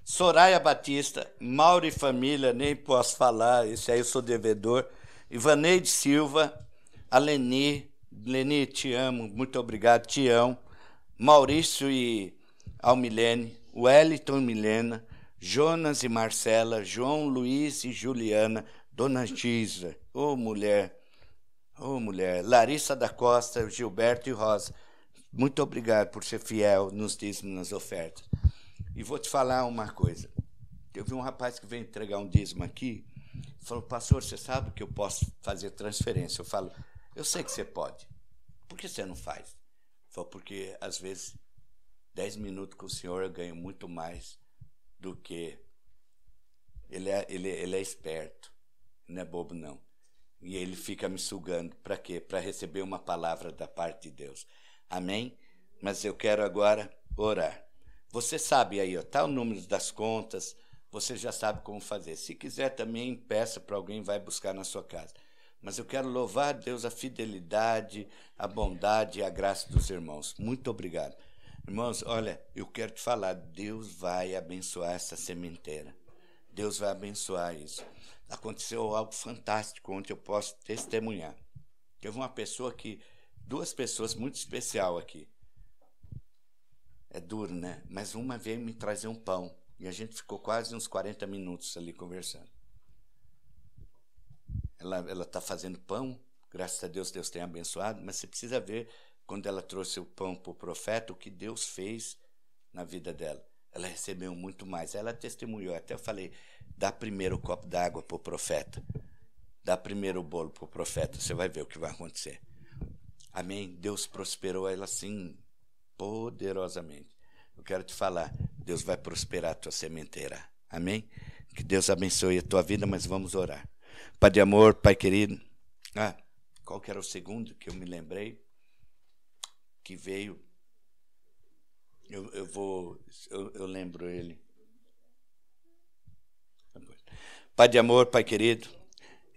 Soraya Batista, Mauri Família, nem posso falar, esse aí eu sou devedor. Ivaneide Silva, Aleni, Leni, te amo, muito obrigado, Tião, Maurício e Almilene, Wellington e Milena, Jonas e Marcela, João Luiz e Juliana, Dona Giza, ô oh, mulher, ô oh, mulher, Larissa da Costa, Gilberto e Rosa, muito obrigado por ser fiel nos dízimos nas ofertas. E vou te falar uma coisa. Eu vi um rapaz que veio entregar um dízimo aqui, falou, pastor, você sabe que eu posso fazer transferência? Eu falo, eu sei que você pode. Por que você não faz? Falou, porque às vezes, dez minutos com o senhor eu ganho muito mais do que. Ele é, ele, ele é esperto, não é bobo, não. E ele fica me sugando. Para quê? Para receber uma palavra da parte de Deus. Amém? Mas eu quero agora orar. Você sabe aí, está o número das contas, você já sabe como fazer. Se quiser também, peça para alguém, vai buscar na sua casa. Mas eu quero louvar a Deus a fidelidade, a bondade e a graça dos irmãos. Muito obrigado. Irmãos, olha, eu quero te falar, Deus vai abençoar essa sementeira. Deus vai abençoar isso. Aconteceu algo fantástico ontem, eu posso testemunhar. Teve uma pessoa que, duas pessoas muito especial aqui. É duro, né? Mas uma veio me trazer um pão. E a gente ficou quase uns 40 minutos ali conversando. Ela está fazendo pão, graças a Deus, Deus tem abençoado, mas você precisa ver quando ela trouxe o pão para o profeta, o que Deus fez na vida dela. Ela recebeu muito mais. Ela testemunhou. Até eu falei: dá primeiro o copo d'água para o profeta. Dá primeiro o bolo para o profeta. Você vai ver o que vai acontecer. Amém? Deus prosperou ela assim, poderosamente. Eu quero te falar: Deus vai prosperar a tua sementeira. Amém? Que Deus abençoe a tua vida, mas vamos orar. Pai de amor, Pai querido. Ah, qual que era o segundo que eu me lembrei? Que veio eu, eu vou. Eu, eu lembro ele. Pai de amor, Pai querido,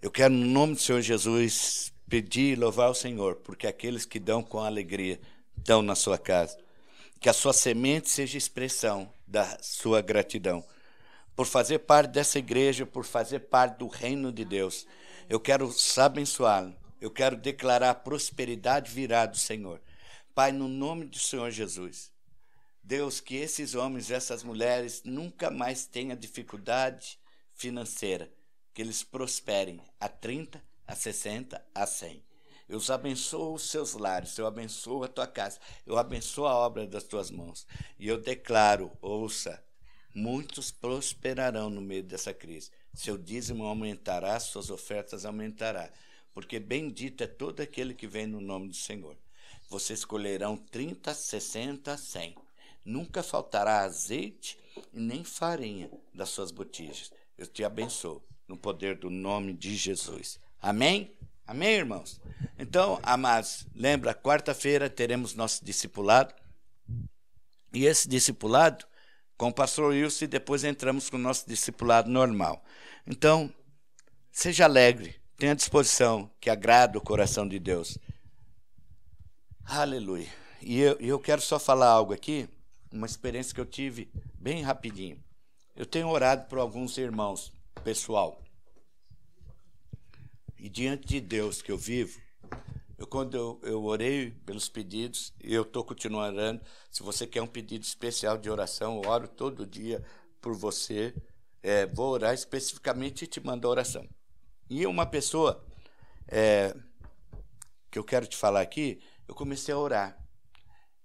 eu quero, no nome do Senhor Jesus, pedir e louvar o Senhor, porque aqueles que dão com alegria dão na sua casa. Que a sua semente seja expressão da sua gratidão. Por fazer parte dessa igreja, por fazer parte do reino de Deus. Eu quero abençoá-lo. Eu quero declarar a prosperidade virá do Senhor. Pai, no nome do Senhor Jesus, Deus, que esses homens, essas mulheres nunca mais tenham dificuldade financeira, que eles prosperem a 30, a 60, a 100. Eu os abençoo os seus lares, eu abençoo a tua casa, eu abençoo a obra das tuas mãos. E eu declaro, ouça, muitos prosperarão no meio dessa crise. Seu dízimo aumentará, suas ofertas aumentará, porque bendito é todo aquele que vem no nome do Senhor. Vocês colherão 30, 60, 100 nunca faltará azeite nem farinha das suas botijas. Eu te abençoo no poder do nome de Jesus. Amém? Amém, irmãos? Então, amados, lembra, quarta-feira teremos nosso discipulado. E esse discipulado, com o pastor Wilson, e depois entramos com o nosso discipulado normal. Então, seja alegre, tenha disposição, que agrada o coração de Deus. Aleluia. E eu, eu quero só falar algo aqui uma experiência que eu tive bem rapidinho. Eu tenho orado por alguns irmãos, pessoal. E diante de Deus que eu vivo, eu, quando eu, eu orei pelos pedidos, e eu estou continuando orando. Se você quer um pedido especial de oração, eu oro todo dia por você. É, vou orar especificamente e te mando a oração. E uma pessoa é, que eu quero te falar aqui, eu comecei a orar.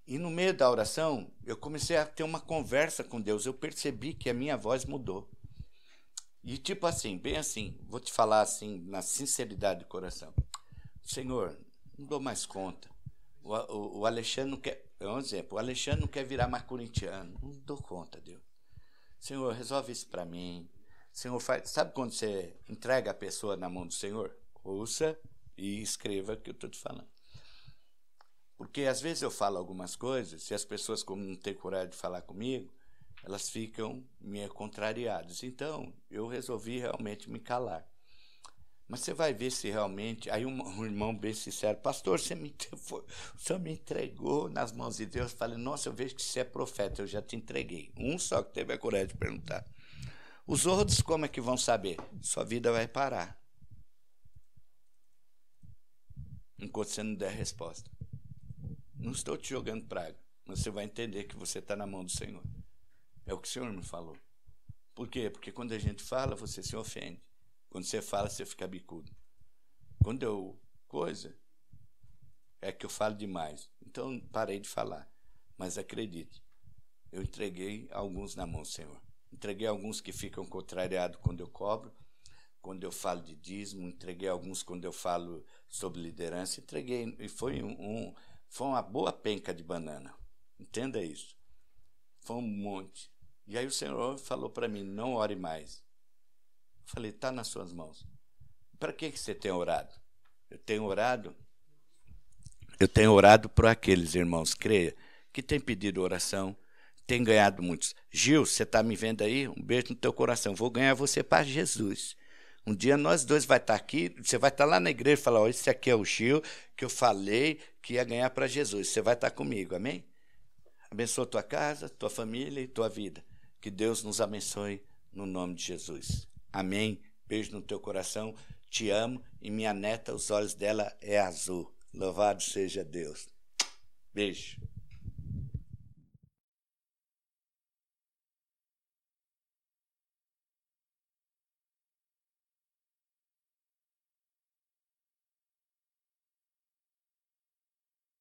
E no meio da oração, eu comecei a ter uma conversa com Deus. Eu percebi que a minha voz mudou. E tipo assim, bem assim, vou te falar assim, na sinceridade do coração. Senhor, não dou mais conta. O, o, o Alexandre não quer, é um exemplo, o Alexandre não quer virar mais corintiano. Não dou conta, Deus. Senhor, resolve isso para mim. Senhor, faz, sabe quando você entrega a pessoa na mão do Senhor? Ouça e escreva o que eu estou te falando. Porque às vezes eu falo algumas coisas e as pessoas, como não têm coragem de falar comigo, elas ficam meio contrariadas. Então, eu resolvi realmente me calar. Mas você vai ver se realmente. Aí um, um irmão bem sincero, pastor, você me, o senhor me entregou nas mãos de Deus. Eu falei, nossa, eu vejo que você é profeta, eu já te entreguei. Um só que teve a coragem de perguntar. Os outros, como é que vão saber? Sua vida vai parar. Enquanto você não der resposta. Não estou te jogando praga, mas você vai entender que você está na mão do Senhor. É o que o Senhor me falou. Por quê? Porque quando a gente fala, você se ofende. Quando você fala, você fica bicudo. Quando eu coisa, é que eu falo demais. Então parei de falar. Mas acredite, eu entreguei alguns na mão Senhor. Entreguei alguns que ficam contrariados quando eu cobro, quando eu falo de dízimo, entreguei alguns quando eu falo sobre liderança, entreguei, e foi um, um foi uma boa penca de banana. Entenda isso. Foi um monte. E aí o Senhor falou para mim: não ore mais. Falei: está nas suas mãos. Para que, que você tem orado? Eu tenho orado. Eu tenho orado por aqueles irmãos, creia, que têm pedido oração, têm ganhado muitos. Gil, você está me vendo aí? Um beijo no teu coração. Vou ganhar você para Jesus. Um dia nós dois vai estar tá aqui, você vai estar tá lá na igreja e falar: oh, esse aqui é o Gil que eu falei que ia ganhar para Jesus. Você vai estar tá comigo, amém? Abençoa tua casa, tua família e tua vida. Que Deus nos abençoe no nome de Jesus. Amém. Beijo no teu coração. Te amo e minha neta, os olhos dela é azul. Louvado seja Deus. Beijo.